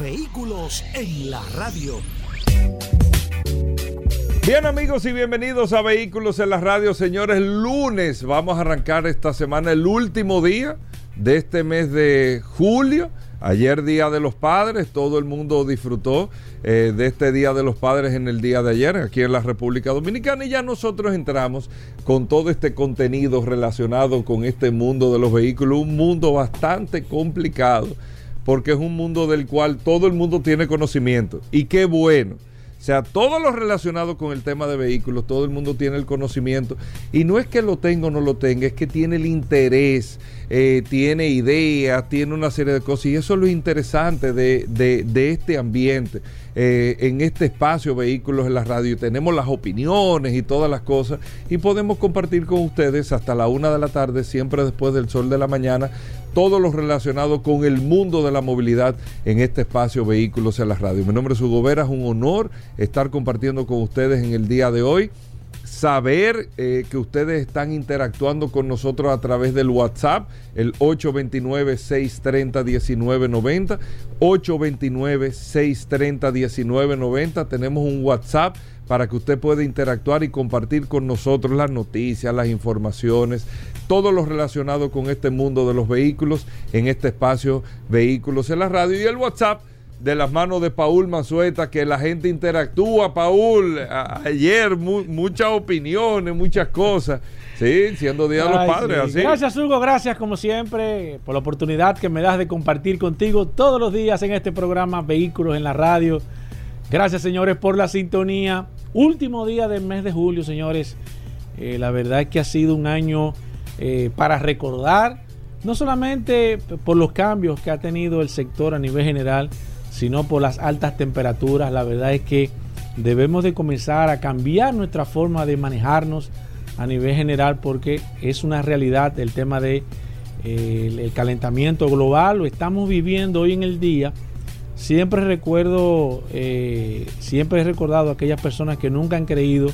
Vehículos en la radio. Bien amigos y bienvenidos a Vehículos en la radio. Señores, lunes vamos a arrancar esta semana el último día de este mes de julio. Ayer Día de los Padres, todo el mundo disfrutó eh, de este Día de los Padres en el día de ayer aquí en la República Dominicana y ya nosotros entramos con todo este contenido relacionado con este mundo de los vehículos, un mundo bastante complicado porque es un mundo del cual todo el mundo tiene conocimiento. Y qué bueno. O sea, todo lo relacionado con el tema de vehículos, todo el mundo tiene el conocimiento. Y no es que lo tenga o no lo tenga, es que tiene el interés, eh, tiene ideas, tiene una serie de cosas. Y eso es lo interesante de, de, este ambiente, eh, en este espacio Vehículos en la Radio. Tenemos las opiniones y todas las cosas. Y podemos compartir con ustedes hasta la una de la tarde, siempre después del sol de la mañana, todo lo relacionado con el mundo de la movilidad en este espacio Vehículos en la Radio. Mi nombre es Hugo Vera, es un honor estar compartiendo con ustedes en el día de hoy. Saber eh, que ustedes están interactuando con nosotros a través del WhatsApp, el 829-630-1990. 829-630-1990. Tenemos un WhatsApp para que usted pueda interactuar y compartir con nosotros las noticias, las informaciones, todo lo relacionado con este mundo de los vehículos en este espacio Vehículos en la Radio y el WhatsApp de las manos de Paul Manzueta, que la gente interactúa, Paul. ayer muchas opiniones, muchas cosas. Sí, siendo Día de los Padres, así. Gracias, Hugo. Gracias, como siempre, por la oportunidad que me das de compartir contigo todos los días en este programa Vehículos en la Radio. Gracias, señores, por la sintonía. Último día del mes de julio, señores. Eh, la verdad es que ha sido un año eh, para recordar, no solamente por los cambios que ha tenido el sector a nivel general, sino por las altas temperaturas. La verdad es que debemos de comenzar a cambiar nuestra forma de manejarnos a nivel general porque es una realidad el tema de eh, el calentamiento global, lo estamos viviendo hoy en el día. Siempre recuerdo, eh, siempre he recordado a aquellas personas que nunca han creído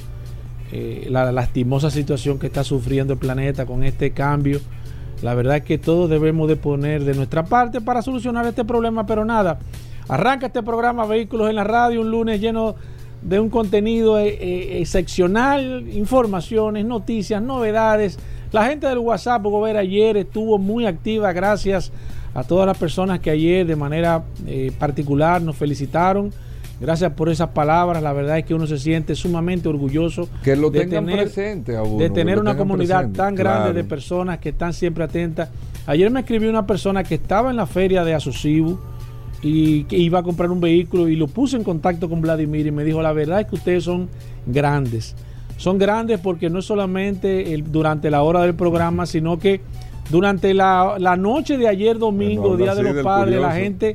eh, la lastimosa situación que está sufriendo el planeta con este cambio. La verdad es que todos debemos de poner de nuestra parte para solucionar este problema, pero nada. Arranca este programa Vehículos en la Radio, un lunes lleno de un contenido eh, eh, excepcional, informaciones, noticias, novedades. La gente del WhatsApp, ver ayer estuvo muy activa, gracias a todas las personas que ayer de manera particular nos felicitaron Gracias por esas palabras. La verdad es que uno se siente sumamente orgulloso que lo de tener, presente de tener una comunidad tan grande de personas que están siempre atentas. Ayer me escribió una persona que estaba en la feria de Asocibu y que iba a comprar un vehículo y lo puse en contacto con Vladimir y me dijo, la verdad es que ustedes son grandes. Son grandes porque no es solamente durante la hora del programa, sino que durante la, noche de ayer domingo, Día de los Padres, la gente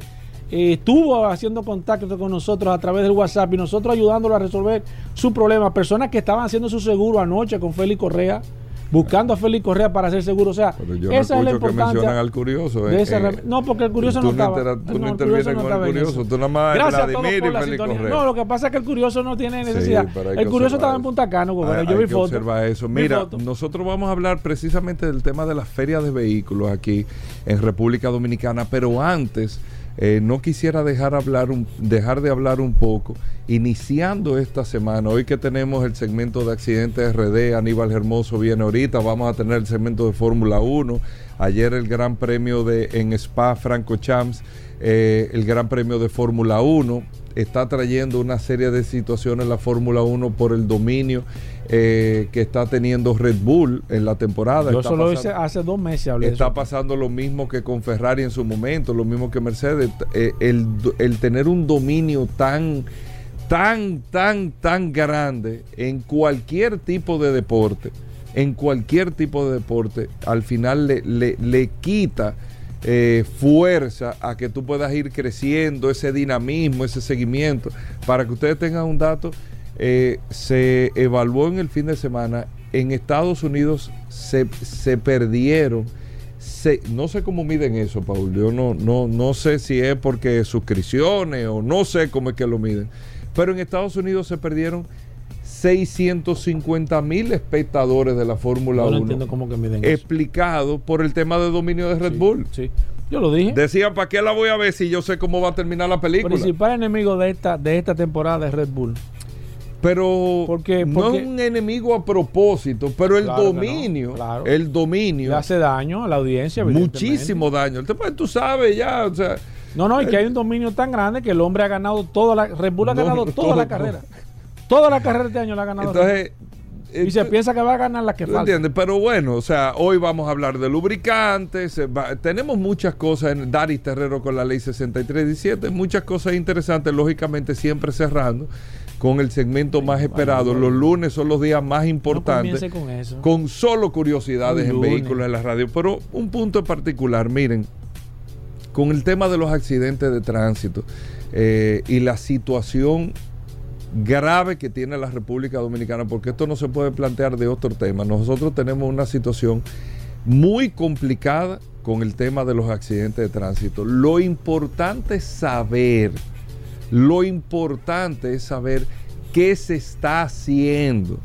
eh, estuvo haciendo contacto con nosotros a través del WhatsApp y nosotros ayudándolo a resolver su problema. Personas que estaban haciendo su seguro anoche con Félix Correa, buscando a Félix Correa para hacer seguro. O sea, esa es la importancia. al curioso. Eh, eh, no, porque el curioso no estaba. tú no, intervienes con el curioso. Tú nada más Gracias a todos por la sintonía. No, lo que pasa es que el curioso no tiene necesidad. el curioso estaba en Punta Cana. yo vi fotos. eso. Mira, nosotros vamos a hablar precisamente del tema de las ferias de vehículos aquí en República Dominicana, pero antes eh, no quisiera dejar, hablar dejar de hablar un poco, iniciando esta semana, hoy que tenemos el segmento de accidentes RD, Aníbal Hermoso viene ahorita, vamos a tener el segmento de Fórmula 1, ayer el Gran Premio de, en Spa Franco Champs, eh, el Gran Premio de Fórmula 1, está trayendo una serie de situaciones la Fórmula 1 por el dominio eh, que está teniendo Red Bull en la temporada. Yo solo hice hace dos meses hablé Está pasando lo mismo que con Ferrari en su momento, lo mismo que Mercedes. Eh, el, el tener un dominio tan, tan, tan, tan grande en cualquier tipo de deporte, en cualquier tipo de deporte, al final le, le, le quita eh, fuerza a que tú puedas ir creciendo, ese dinamismo, ese seguimiento. Para que ustedes tengan un dato, eh, se evaluó en el fin de semana, en Estados Unidos se, se perdieron, se, no sé cómo miden eso, Paul, yo no, no, no sé si es porque suscripciones o no sé cómo es que lo miden, pero en Estados Unidos se perdieron 650 mil espectadores de la Fórmula No 1 entiendo cómo que miden eso. explicado por el tema de dominio de Red Sí, Bull. Sí, yo lo dije. Decían, ¿para qué la voy a ver si yo sé cómo va a terminar la película? principal enemigo de esta, de esta temporada es Red Bull. Pero Porque- no es un enemigo a propósito, pero el Claro que no, dominio, claro. el dominio, Le hace daño a la audiencia. muchísimo daño. Tú sabes ya, o sea, No, no, y que hay un dominio tan grande que el hombre ha ganado toda la. Red Bull ha No, ganado toda todo, la carrera. Toda la carrera de este año la ha ganado. Entonces... Y se piensa que va a ganar la que ¿Tú falta. entiendes? Pero bueno, o sea, hoy vamos a hablar de lubricantes, va- tenemos muchas cosas en Daris Terrero con la ley 6317, muchas cosas interesantes, lógicamente siempre cerrando con el segmento más esperado. Los lunes son los días más No importantes. comience con eso. con solo curiosidades en vehículos en la radio. Pero un punto en particular, miren, con el tema de los accidentes de tránsito eh, y la situación grave que tiene la República Dominicana, porque esto no se puede plantear de otro tema. Nosotros tenemos una situación muy complicada con el tema de los accidentes de tránsito. Lo importante es saber, lo importante es saber qué se está haciendo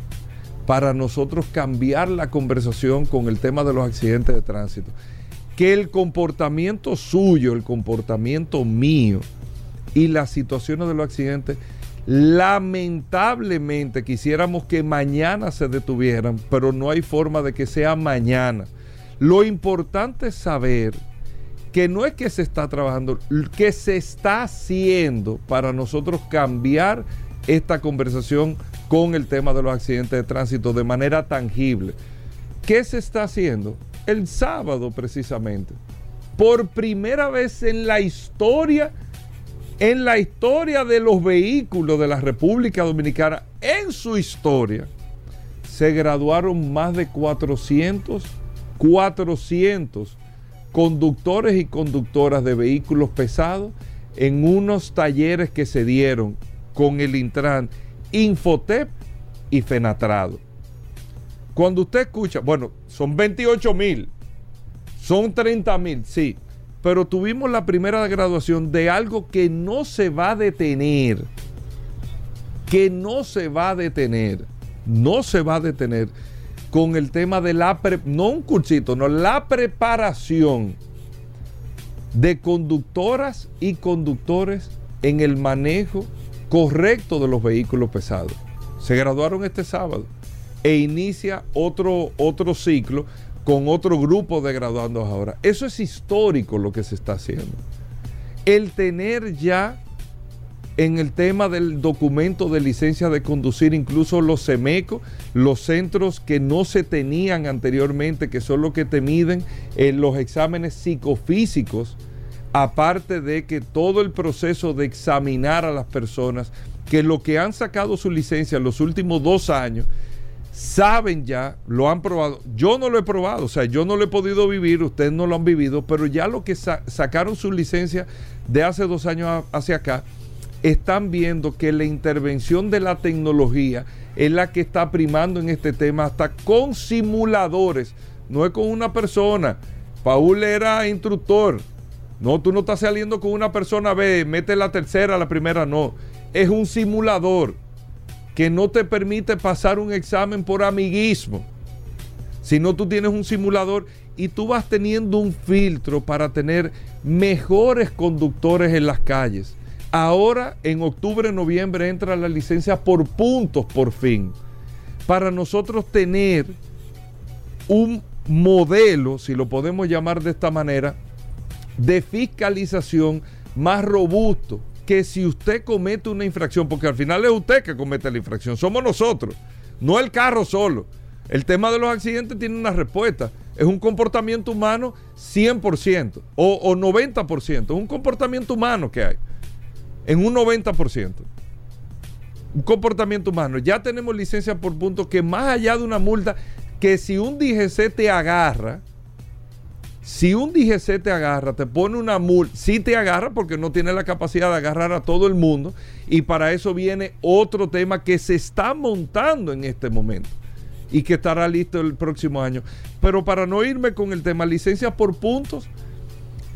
para nosotros cambiar la conversación con el tema de los accidentes de tránsito. Que el comportamiento suyo, el comportamiento mío y las situaciones de los accidentes, lamentablemente quisiéramos que mañana se detuvieran, pero no hay forma de que sea mañana. Lo importante es saber que no es que se está trabajando, que se está haciendo para nosotros cambiar esta conversación con el tema de los accidentes de tránsito de manera tangible. ¿Qué se está haciendo? El sábado precisamente. Por primera vez en la historia, en la historia de los vehículos de la República Dominicana, en su historia, se graduaron más de 400, 400 conductores y conductoras de vehículos pesados en unos talleres que se dieron con el Intran, Infotep y Fenatrado. Cuando usted escucha, bueno, son 28 mil, son 30 mil, sí, pero tuvimos la primera graduación de algo que no se va a detener, que no se va a detener, no se va a detener con el tema de la, no un cursito, no, la preparación de conductoras y conductores en el manejo correcto de los vehículos pesados. Se graduaron este sábado e inicia otro, otro ciclo con otro grupo de graduandos ahora. Eso es histórico lo que se está haciendo. El tener ya en el tema del documento de licencia de conducir, incluso los SEMECO, los centros que no se tenían anteriormente, que son los que te miden en los exámenes psicofísicos, aparte de que todo el proceso de examinar a las personas, que lo que han sacado su licencia en los últimos dos años, saben ya, lo han probado. Yo no lo he probado, o sea, yo no lo he podido vivir, ustedes no lo han vivido, pero ya lo que sa- sacaron su licencia de hace dos años hacia acá, están viendo que la intervención de la tecnología es la que está primando en este tema, hasta con simuladores, no es con una persona. Paul era instructor. No, tú no estás saliendo con una persona B, mete la tercera, la primera no. Es un simulador que no te permite pasar un examen por amiguismo. Sino tú tienes un simulador y tú vas teniendo un filtro para tener mejores conductores en las calles. Ahora, en octubre, noviembre, entra la licencia por puntos por fin. Para nosotros tener un modelo, si lo podemos llamar de esta manera, de fiscalización más robusto que si usted comete una infracción, porque al final es usted que comete la infracción, somos nosotros, no el carro solo. El tema de los accidentes tiene una respuesta, es un comportamiento humano 100% o, o 90%, es un comportamiento humano que hay, en un 90%. Un comportamiento humano. Ya tenemos licencia por punto que más allá de una multa, que si un DGC te agarra, Si un DGC te agarra, te pone una multa, sí te agarra porque no tiene la capacidad de agarrar a todo el mundo y para eso viene otro tema que se está montando en este momento y que estará listo el próximo año. Pero para no irme con el tema licencias por puntos,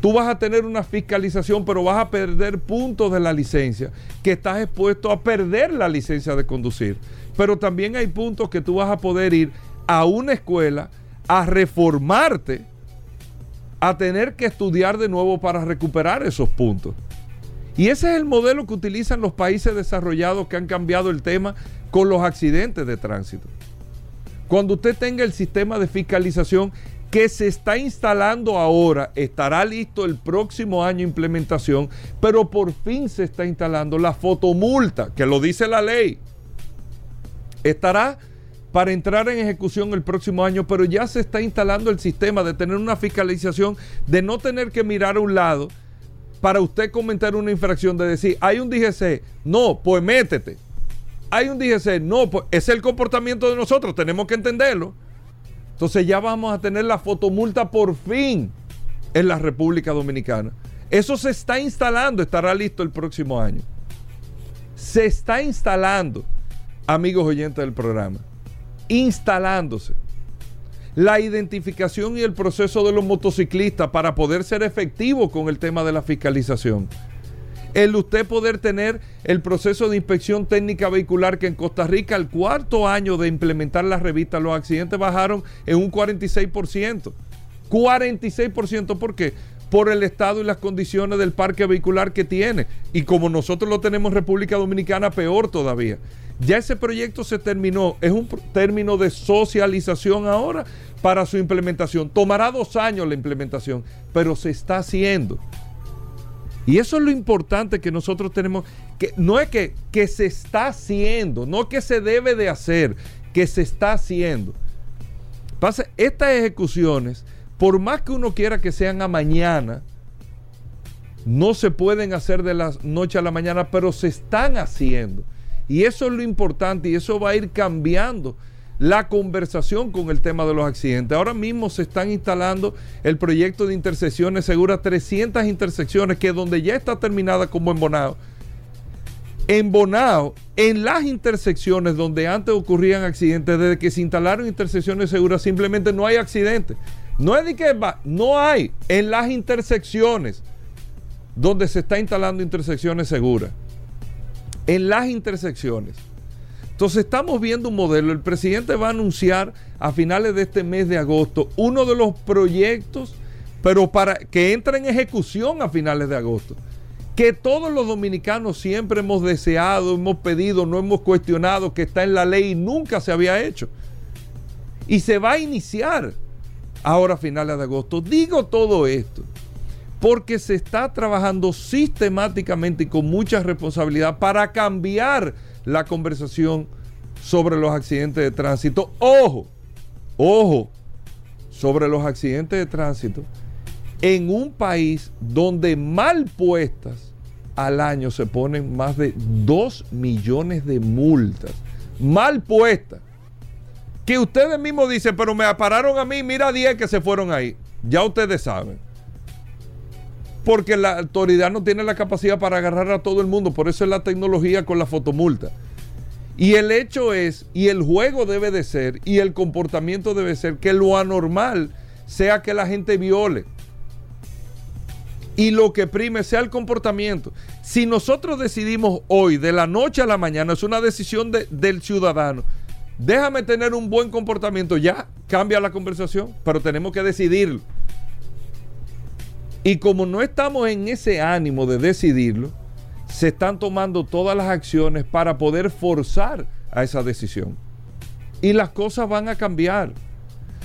tú vas a tener una fiscalización, pero vas a perder puntos de la licencia, que estás expuesto a perder la licencia de conducir. Pero también hay puntos que tú vas a poder ir a una escuela a reformarte, a tener que estudiar de nuevo para recuperar esos puntos. Y ese es el modelo que utilizan los países desarrollados que han cambiado el tema con los accidentes de tránsito. Cuando usted tenga el sistema de fiscalización que se está instalando ahora, estará listo el próximo año implementación, pero por fin se está instalando la fotomulta, que lo dice la ley. Estará para entrar en ejecución el próximo año, pero ya se está instalando el sistema de tener una fiscalización, de no tener que mirar a un lado para usted comentar una infracción, de decir, hay un DGC, no, pues métete. Hay un DGC, no, pues es el comportamiento de nosotros, tenemos que entenderlo. Entonces ya vamos a tener la fotomulta por fin en la República Dominicana. Eso se está instalando, estará listo el próximo año. Se está instalando, amigos oyentes del programa instalándose. La identificación y el proceso de los motociclistas para poder ser efectivo con el tema de la fiscalización. El usted poder tener el proceso de inspección técnica vehicular que en Costa Rica al cuarto año de implementar la revista los accidentes bajaron en un 46%. 46%, ¿por qué? Por el estado y las condiciones del parque vehicular que tiene. Y como nosotros lo tenemos en República Dominicana, peor todavía. Ya ese proyecto se terminó, es un término de socialización ahora para su implementación. Tomará dos años la implementación, pero se está haciendo. Y eso es lo importante que nosotros tenemos, que no es que, que se está haciendo, no que se debe de hacer, que se está haciendo. Pasa, estas ejecuciones, por más que uno quiera que sean a mañana, no se pueden hacer de la noche a la mañana, pero se están haciendo. Y eso es lo importante y eso va a ir cambiando la conversación con el tema de los accidentes. Ahora mismo se están instalando el proyecto de intersecciones seguras, 300 intersecciones, que donde ya está terminada como en Bonao. En Bonao, en las intersecciones donde antes ocurrían accidentes, desde que se instalaron intersecciones seguras, simplemente no hay accidentes. No es de que va, no hay. En las intersecciones donde se está instalando intersecciones seguras en las intersecciones. Entonces estamos viendo un modelo. El presidente va a anunciar a finales de este mes de agosto uno de los proyectos, pero para que entre en ejecución a finales de agosto. Que todos los dominicanos siempre hemos deseado, hemos pedido, no hemos cuestionado, que está en la ley y nunca se había hecho. Y se va a iniciar ahora a finales de agosto. Digo todo esto porque se está trabajando sistemáticamente y con mucha responsabilidad para cambiar la conversación sobre los accidentes de tránsito. Ojo, ojo, sobre los accidentes de tránsito en un país donde mal puestas al año se ponen más de 2 millones de multas. Mal puestas. Que ustedes mismos dicen, pero me pararon a mí, mira 10 que se fueron ahí. Ya ustedes saben porque la autoridad no tiene la capacidad para agarrar a todo el mundo, por eso es la tecnología con la fotomulta. Y el hecho es, y el juego debe de ser, y el comportamiento debe ser, que lo anormal sea que la gente viole. Y lo que prime sea el comportamiento. Si nosotros decidimos hoy, de la noche a la mañana, es una decisión del ciudadano, déjame tener un buen comportamiento, ya cambia la conversación, pero tenemos que decidirlo. Y como no estamos en ese ánimo de decidirlo, se están tomando todas las acciones para poder forzar a esa decisión. Y las cosas van a cambiar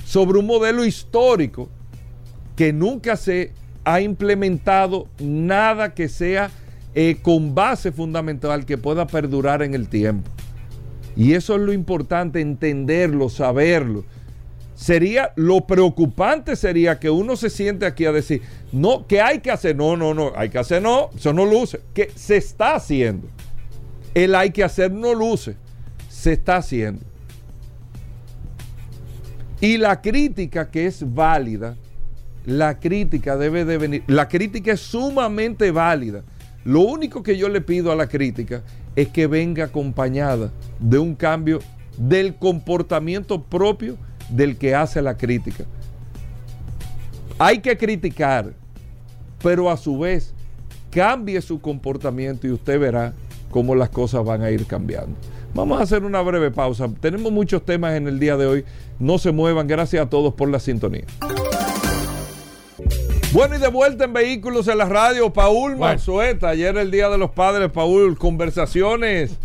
sobre un modelo histórico que nunca se ha implementado nada que sea eh, con base fundamental que pueda perdurar en el tiempo. Y eso es lo importante, entenderlo, saberlo sería, lo preocupante sería que uno se siente aquí a decir, no, que hay que hacer, no, no, no, hay que hacer, no, eso no luce, que se está haciendo. El hay que hacer no luce, se está haciendo. Y la crítica que es válida la crítica debe de venir. La crítica es sumamente válida. Lo único que yo le pido a la crítica es que venga acompañada de un cambio del comportamiento propio del que hace la crítica. Hay que criticar, pero a su vez cambie su comportamiento y usted verá cómo las cosas van a ir cambiando. Vamos a hacer una breve pausa. Tenemos muchos temas en el día de hoy. No se muevan. Gracias a todos por la sintonía. Bueno, y de vuelta en Vehículos en la Radio, Paul Marzueta. Ayer el Día de los Padres, Paul, conversaciones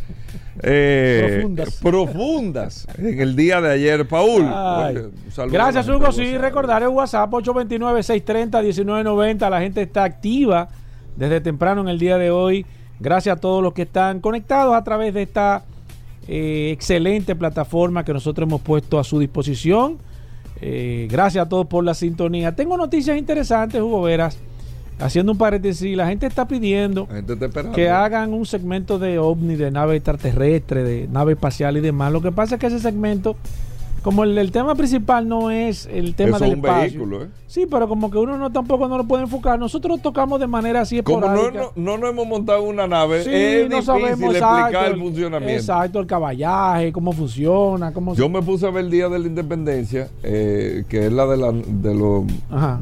eh, profundas. en el día de ayer, Paul. Gracias, Hugo. Sí, recordar el WhatsApp 829-630-1990. La gente está activa desde temprano en el día de hoy. Gracias a todos los que están conectados a través de esta eh, excelente plataforma que nosotros hemos puesto a su disposición. Eh, gracias a todos por la sintonía. Tengo noticias interesantes, Hugo Veras. Haciendo un paréntesis, la gente está pidiendo que hagan un segmento de ovni, de nave extraterrestre, de nave espacial y demás. Lo que pasa es que ese segmento como el, tema principal no es el tema del espacio. Vehículo, ¿eh? Sí, pero como que uno no tampoco no lo puede enfocar. Nosotros tocamos de manera así esporádica. Como no, no, hemos montado una nave, es no difícil explicar el, funcionamiento. Exacto, el caballaje, cómo funciona, cómo Yo me puse a ver el Día de la Independencia, eh, que es la de, la, de los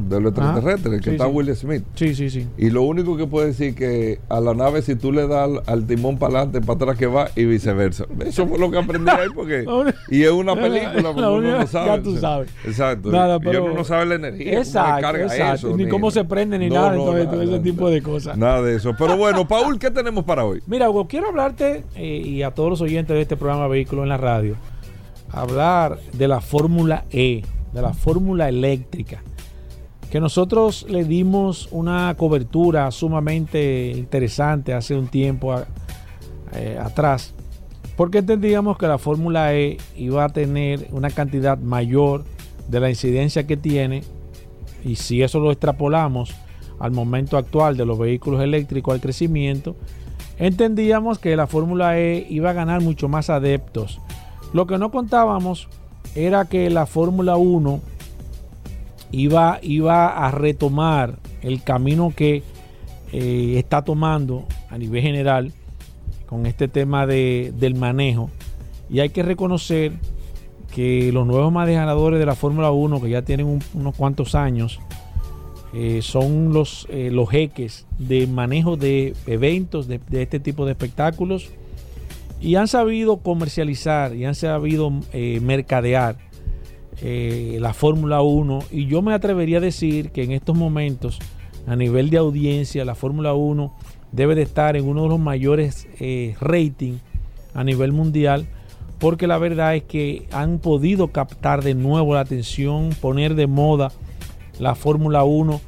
de lo extraterrestres, que está Will Smith. Sí, sí, sí. Y lo único que puede decir que a la nave si tú le das al, timón para adelante, para atrás que va y viceversa. Eso fue lo que aprendí ahí porque y es una película ya tú sabes. Exacto. Nada, pero, y uno no sabe la energía. Exacto, exacto. ni, cómo se prende, ni nada. entonces, todo ese tipo de cosas. Nada de eso. Pero bueno, Paul, ¿qué tenemos para hoy? Mira, Hugo, quiero hablarte eh, y a todos los oyentes de este programa Vehículo en la Radio, hablar de la Fórmula E, de la Fórmula Eléctrica que nosotros le dimos una cobertura sumamente interesante hace un tiempo eh, atrás porque entendíamos que la Fórmula E iba a tener una cantidad mayor de la incidencia que tiene y si eso lo extrapolamos al momento actual de los vehículos eléctricos al crecimiento, entendíamos que la Fórmula E iba a ganar mucho más adeptos. Lo que no contábamos era que la Fórmula 1 iba, iba a retomar el camino que eh, está tomando a nivel general con este tema de, del manejo. Y hay que reconocer que los nuevos manejadores de la Fórmula 1, que ya tienen unos cuantos años, eh, son los, eh, los jeques de manejo de eventos, de, este tipo de espectáculos, y han sabido comercializar y han sabido eh, mercadear la Fórmula 1. Y yo me atrevería a decir que en estos momentos, a nivel de audiencia, la Fórmula 1 debe de estar en uno de los mayores eh, ratings a nivel mundial, porque la verdad es que han podido captar de nuevo la atención, poner de moda la Fórmula 1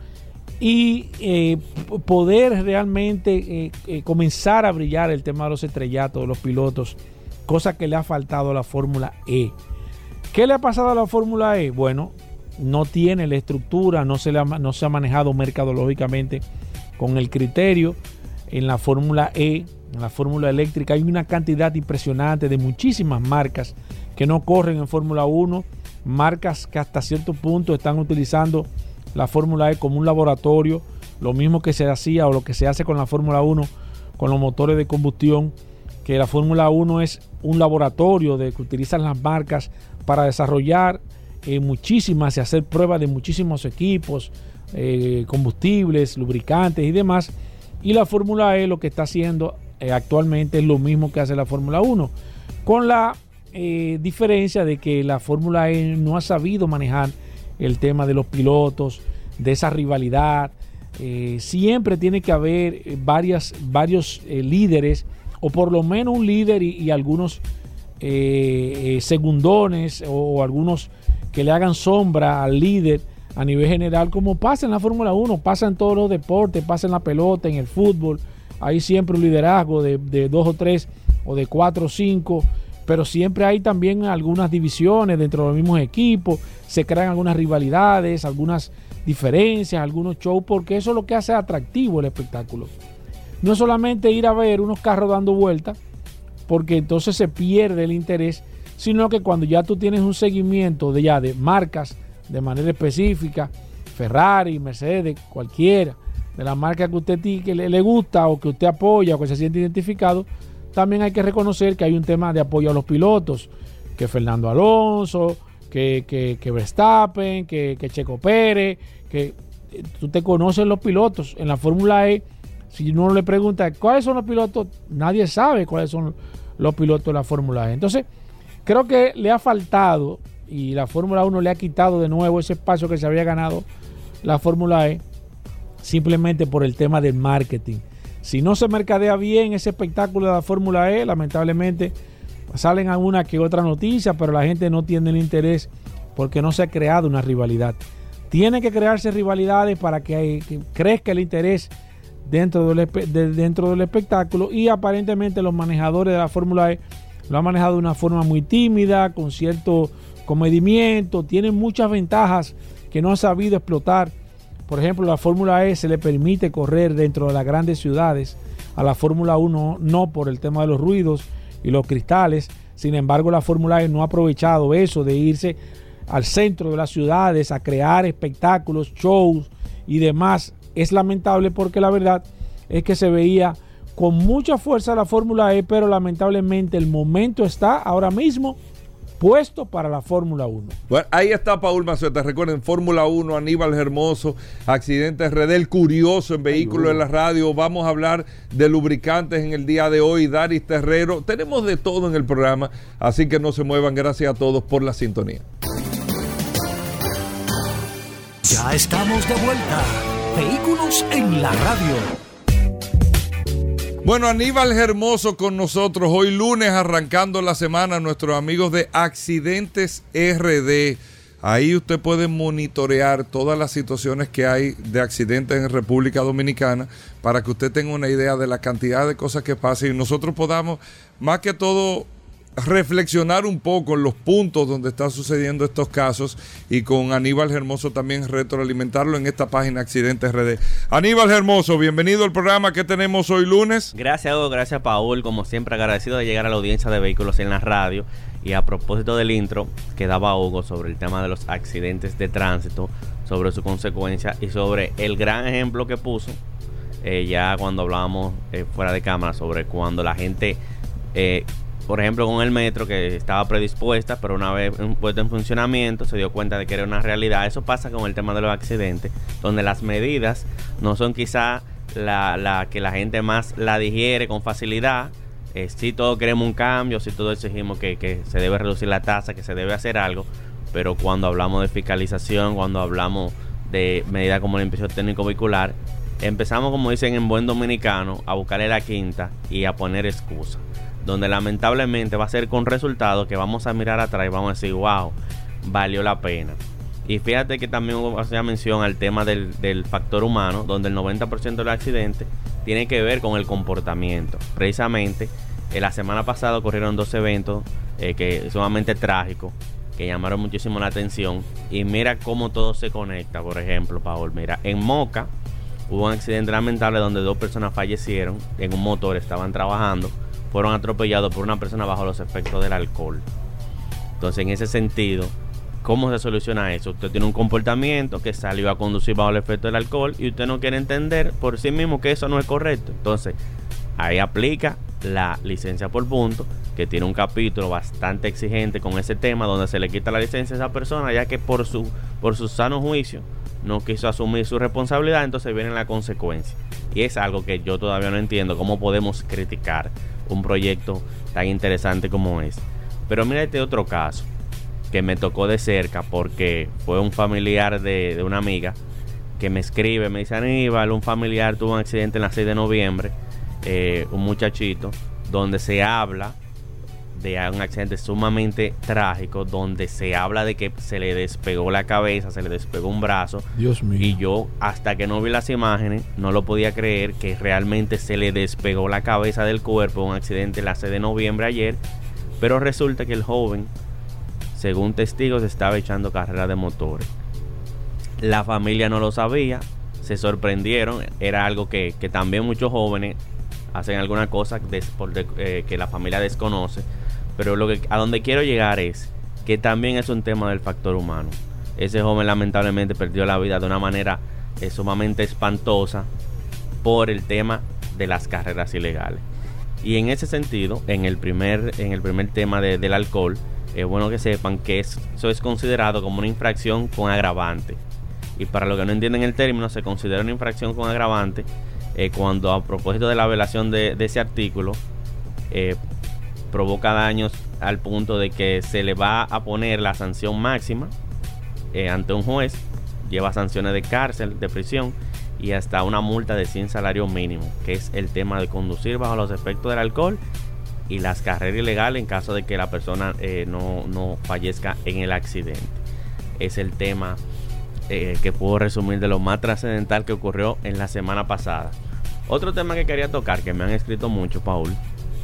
y eh, poder realmente eh, comenzar a brillar el tema de los estrellatos, de los pilotos, cosa que le ha faltado a la Fórmula E. ¿Qué le ha pasado a la Fórmula E? Bueno, no tiene la estructura, no se, no se ha manejado mercadológicamente con el criterio en la Fórmula E, en la Fórmula eléctrica, hay una cantidad impresionante de muchísimas marcas que no corren en Fórmula 1, marcas que hasta cierto punto están utilizando la Fórmula E como un laboratorio, lo mismo que se hacía o lo que se hace con la Fórmula 1 con los motores de combustión, que la Fórmula 1 es un laboratorio de que utilizan las marcas para desarrollar eh, muchísimas y hacer pruebas de muchísimos equipos, eh, combustibles, lubricantes y demás y la Fórmula E lo que está haciendo eh, actualmente es lo mismo que hace la Fórmula 1, con la eh, diferencia de que la Fórmula E no ha sabido manejar el tema de los pilotos, de esa rivalidad. Eh, siempre tiene que haber varias, varios líderes, o por lo menos un líder y, algunos segundones o algunos que le hagan sombra al líder a nivel general, como pasa en la Fórmula 1, pasa en todos los deportes, pasa en la pelota, en el fútbol. Hay siempre un liderazgo de, dos o tres o de cuatro o cinco, pero siempre hay también algunas divisiones dentro de los mismos equipos, se crean algunas rivalidades, algunas diferencias, algunos shows, porque eso es lo que hace atractivo el espectáculo. No solamente ir a ver unos carros dando vueltas, porque entonces se pierde el interés, sino que cuando ya tú tienes un seguimiento de ya de marcas, de manera específica, Ferrari, Mercedes, cualquiera de la marca que usted que le, gusta o que usted apoya o que se siente identificado, también hay que reconocer que hay un tema de apoyo a los pilotos, que Fernando Alonso, que, que, Verstappen, que, que, Checo Pérez, que eh, tú te conoces los pilotos en la Fórmula E. Si uno le pregunta cuáles son los pilotos, nadie sabe cuáles son los pilotos de la Fórmula E. Entonces, creo que le ha faltado y la Fórmula 1 le ha quitado de nuevo ese espacio que se había ganado la Fórmula E simplemente por el tema del marketing. Si no se mercadea bien ese espectáculo de la Fórmula E, lamentablemente salen alguna que otra noticia, pero la gente no tiene el interés porque no se ha creado una rivalidad. Tiene que crearse rivalidades para que, crezca el interés dentro del, dentro del espectáculo y aparentemente los manejadores de la Fórmula E lo han manejado de una forma muy tímida, con cierto comedimiento, tienen muchas ventajas que no han sabido explotar. Por ejemplo, la Fórmula E se le permite correr dentro de las grandes ciudades, a la Fórmula 1 no por el tema de los ruidos y los cristales. Sin embargo, la Fórmula E no ha aprovechado eso de irse al centro de las ciudades a crear espectáculos, shows y demás. Es lamentable porque la verdad es que se veía con mucha fuerza la Fórmula E, pero lamentablemente el momento está ahora mismo puesto para la Fórmula 1. Bueno, ahí está Paul Mazueta. Recuerden, Fórmula 1, Aníbal Hermoso, Accidentes Redel, Curioso en Vehículos en la Radio. Vamos a hablar de lubricantes en el día de hoy, Daris Terrero. Tenemos de todo en el programa, así que no se muevan. Gracias a todos por la sintonía. Ya estamos de vuelta. Vehículos en la Radio. Bueno, Aníbal Hermoso con nosotros hoy lunes arrancando la semana, nuestros amigos de Accidentes RD. Ahí usted puede monitorear todas las situaciones que hay de accidentes en República Dominicana para que usted tenga una idea de la cantidad de cosas que pasan y nosotros podamos, más que todo, reflexionar un poco en los puntos donde están sucediendo estos casos y con Aníbal Hermoso también retroalimentarlo en esta página Accidentes RD. Aníbal Hermoso, bienvenido al programa que tenemos hoy lunes. Gracias, Hugo, gracias, Paul. Como siempre, agradecido de llegar a la audiencia de vehículos en la radio. Y a propósito del intro que daba Hugo sobre el tema de los accidentes de tránsito, sobre su consecuencia y sobre el gran ejemplo que puso eh, ya cuando hablábamos eh, fuera de cámara sobre cuando la gente eh, por ejemplo, con el metro que estaba predispuesta, pero una vez puesto en funcionamiento se dio cuenta de que era una realidad. Eso pasa con el tema de los accidentes, donde las medidas no son quizá la, que la gente más la digiere con facilidad. Eh, si todos queremos un cambio, si todos exigimos que, se debe reducir la tasa, que se debe hacer algo, pero cuando hablamos de fiscalización, cuando hablamos de medidas como el impresión técnico vehicular, empezamos, como dicen en buen dominicano, a buscarle la quinta y a poner excusas donde lamentablemente va a ser con resultados que vamos a mirar atrás y vamos a decir, wow, valió la pena. Y fíjate que también hacía mención al tema del, factor humano, donde el 90% de los accidentes tiene que ver con el comportamiento. Precisamente, en la semana pasada ocurrieron dos eventos eh, que sumamente trágicos, que llamaron muchísimo la atención. Y mira cómo todo se conecta, por ejemplo, Paul. Mira, en Moca hubo un accidente lamentable donde dos personas fallecieron en un motor, estaban trabajando fueron atropellados por una persona bajo los efectos del alcohol. Entonces, en ese sentido, ¿cómo se soluciona eso? Usted tiene un comportamiento que salió a conducir bajo el efecto del alcohol y usted no quiere entender por sí mismo que eso no es correcto. Entonces, ahí aplica la licencia por punto, que tiene un capítulo bastante exigente con ese tema, donde se le quita la licencia a esa persona, ya que por su, por su sano juicio no quiso asumir su responsabilidad, entonces viene la consecuencia. Y es algo que yo todavía no entiendo, cómo podemos criticar un proyecto tan interesante como es. Pero mira este otro caso que me tocó de cerca porque fue un familiar de, una amiga que me escribe, me dice Aníbal, un familiar tuvo un accidente en la 6 de noviembre, eh, un muchachito, donde se habla de un accidente sumamente trágico donde se habla de que se le despegó la cabeza, se le despegó un brazo. Dios mío. Y yo hasta que no vi las imágenes no lo podía creer que realmente se le despegó la cabeza del cuerpo, un accidente el 6 de noviembre ayer, pero resulta que el joven, según testigos, estaba echando carrera de motores. La familia no lo sabía, se sorprendieron, era algo que, también muchos jóvenes hacen alguna cosa eh, que la familia desconoce pero lo que, a donde quiero llegar es que también es un tema del factor humano. Ese joven lamentablemente perdió la vida de una manera eh, sumamente espantosa por el tema de las carreras ilegales. Y en ese sentido, en el primer, en el primer tema del alcohol, es bueno que sepan que eso es considerado como una infracción con agravante. Y para los que no entienden el término, se considera una infracción con agravante eh, cuando a propósito de la violación de, ese artículo eh, provoca daños al punto de que se le va a poner la sanción máxima eh, ante un juez, lleva sanciones de cárcel, de prisión y hasta una multa de 100 salarios mínimos, que es el tema de conducir bajo los efectos del alcohol y las carreras ilegales en caso de que la persona eh, no, fallezca en el accidente. Es el tema eh, que puedo resumir de lo más trascendental que ocurrió en la semana pasada. Otro tema que quería tocar, que me han escrito mucho, Paul,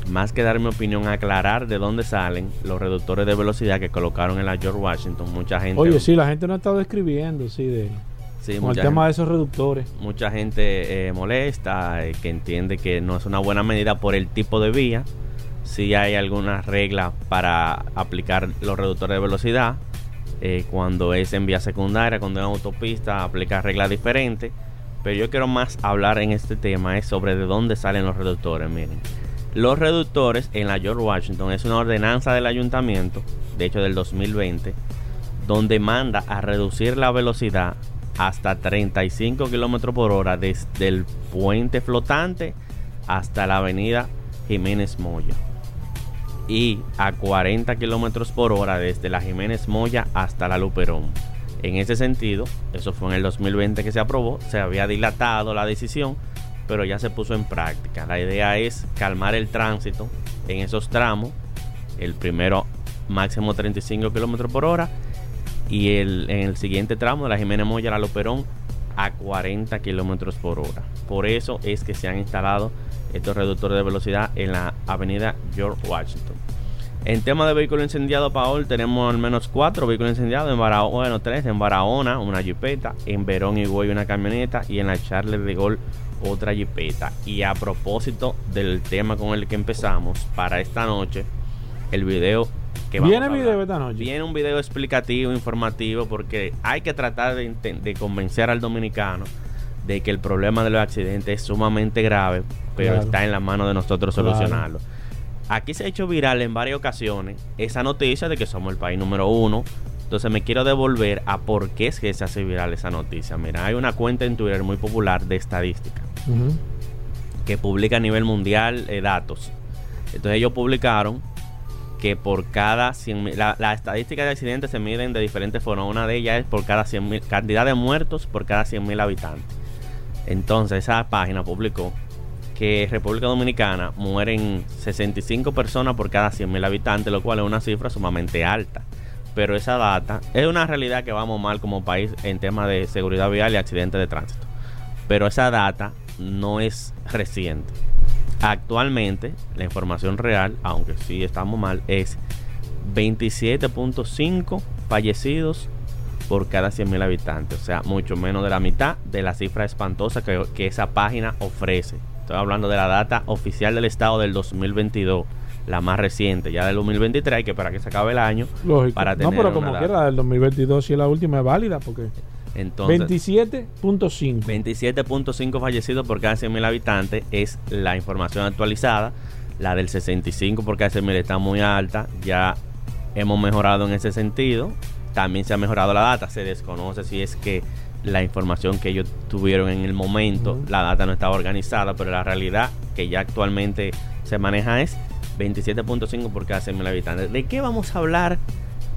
más que dar mi opinión, aclarar de dónde salen los reductores de velocidad que colocaron en la George Washington. Mucha gente. Oye, sí, la gente no ha estado escribiendo, sí, de con el tema de esos reductores. Mucha gente eh, molesta, eh, que entiende que no es una buena medida por el tipo de vía. Si hay alguna regla para aplicar los reductores de velocidad. Eh, cuando es en vía secundaria, cuando es en autopista, aplicar reglas diferentes. Pero yo quiero más hablar en este tema es sobre de dónde salen los reductores. Miren, los reductores en la George Washington es una ordenanza del ayuntamiento, de hecho del 2020, donde manda a reducir la velocidad hasta 35 kilómetros por hora desde el puente flotante hasta la avenida Jiménez Moya y a 40 kilómetros por hora desde la Jiménez Moya hasta la Luperón. En ese sentido, eso fue en el 2020 que se aprobó, se había dilatado la decisión, pero ya se puso en práctica. La idea es calmar el tránsito en esos tramos, el primero máximo 35 kilómetros por hora y el, en el siguiente tramo de la Jiménez Moya la Loperón a 40 kilómetros por hora. Por eso es que se han instalado estos reductores de velocidad en la avenida George Washington. En tema de vehículos incendiados, Paul, tenemos al menos cuatro vehículos incendiados. En Barahona, bueno, tres. En Barahona, una jipeta. En Verón y Güey, una camioneta. Y en la Charles de Gol, otra jipeta. Y a propósito del tema con el que empezamos, para esta noche, el video ¿Viene video esta noche? Viene un video explicativo, informativo, porque hay que tratar de, convencer al dominicano de que el problema de los accidentes es sumamente grave, pero está en la mano de nosotros solucionarlo. Aquí se ha hecho viral en varias ocasiones esa noticia de que somos el país número uno. Entonces me quiero devolver a por qué es que se hace viral esa noticia. Mira, hay una cuenta en Twitter muy popular de estadística que publica a nivel mundial eh, datos. Entonces ellos publicaron que por cada 100 la, la, estadística de accidentes se miden de diferentes formas. Una de ellas es por cada 100 mil, cantidad de muertos por cada 100 mil habitantes. Entonces esa página publicó que en República Dominicana mueren 65 personas por cada 100 mil habitantes, lo cual es una cifra sumamente alta. Pero esa data es una realidad que vamos mal como país en temas de seguridad vial y accidentes de tránsito. Pero esa data no es reciente. Actualmente, la información real, aunque sí estamos mal, es 27.5 fallecidos por cada 100.000 habitantes. O sea, mucho menos de la mitad de la cifra espantosa que, esa página ofrece. Estoy hablando de la data oficial del Estado del 2022 la más reciente, ya del 2023, hay que para que se acabe el año. Lógico. Para tener no, pero como quiera, del 2022 si es la última es válida, porque 27.5. 27.5 fallecidos por cada 100.000 habitantes es la información actualizada. La del 65 por cada 100.000 está muy alta. Ya hemos mejorado en ese sentido. También se ha mejorado la data. Se desconoce si es que la información que ellos tuvieron en el momento, la data no estaba organizada, pero la realidad que ya actualmente se maneja es 27.5 por cada 100.000 habitantes. ¿De qué vamos a hablar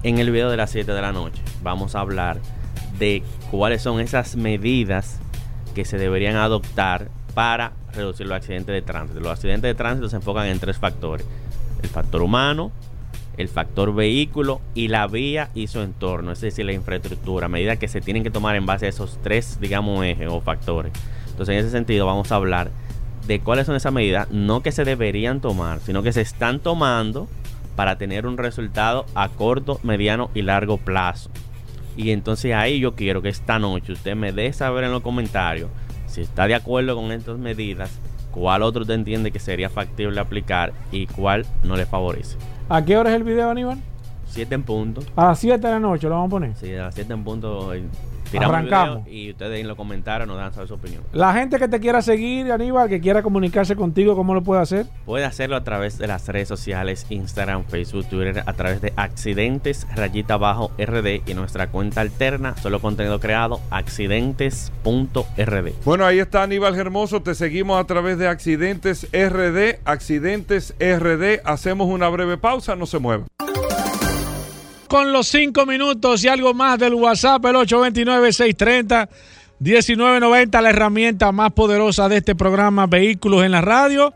en el video de las 7 de la noche? Vamos a hablar de cuáles son esas medidas que se deberían adoptar para reducir los accidentes de tránsito. Los accidentes de tránsito se enfocan en tres factores. El factor humano, el factor vehículo y la vía y su entorno, es decir, la infraestructura, medidas que se tienen que tomar en base a esos tres, digamos, ejes o factores. Entonces, en ese sentido, vamos a hablar de cuáles son esas medidas, no que se deberían tomar, sino que se están tomando para tener un resultado a corto, mediano y largo plazo. Y entonces ahí yo quiero que esta noche usted me dé saber en los comentarios si está de acuerdo con estas medidas, cuál otro usted entiende que sería factible aplicar y cuál no le favorece. ¿A qué hora es el video, Aníbal? 7 en punto. A las 7 de la noche lo vamos a poner. Sí, a las 7 en punto. El Arrancamos. video y ustedes en los comentarios nos dan saber su opinión. La gente que te quiera seguir, Aníbal, que quiera comunicarse contigo, ¿cómo lo puede hacer? Puede hacerlo a través de las redes sociales, Instagram, Facebook, Twitter, a través de accidentes rayita abajo RD y nuestra cuenta alterna, solo contenido creado, accidentes.rd. Bueno, ahí está Aníbal Hermoso. Te seguimos a través de Accidentes RD. Accidentes RD. Hacemos una breve pausa. No se mueva. Con los 5 minutos y algo más del WhatsApp, el 829-630-1990, la herramienta más poderosa de este programa, Vehículos en la Radio.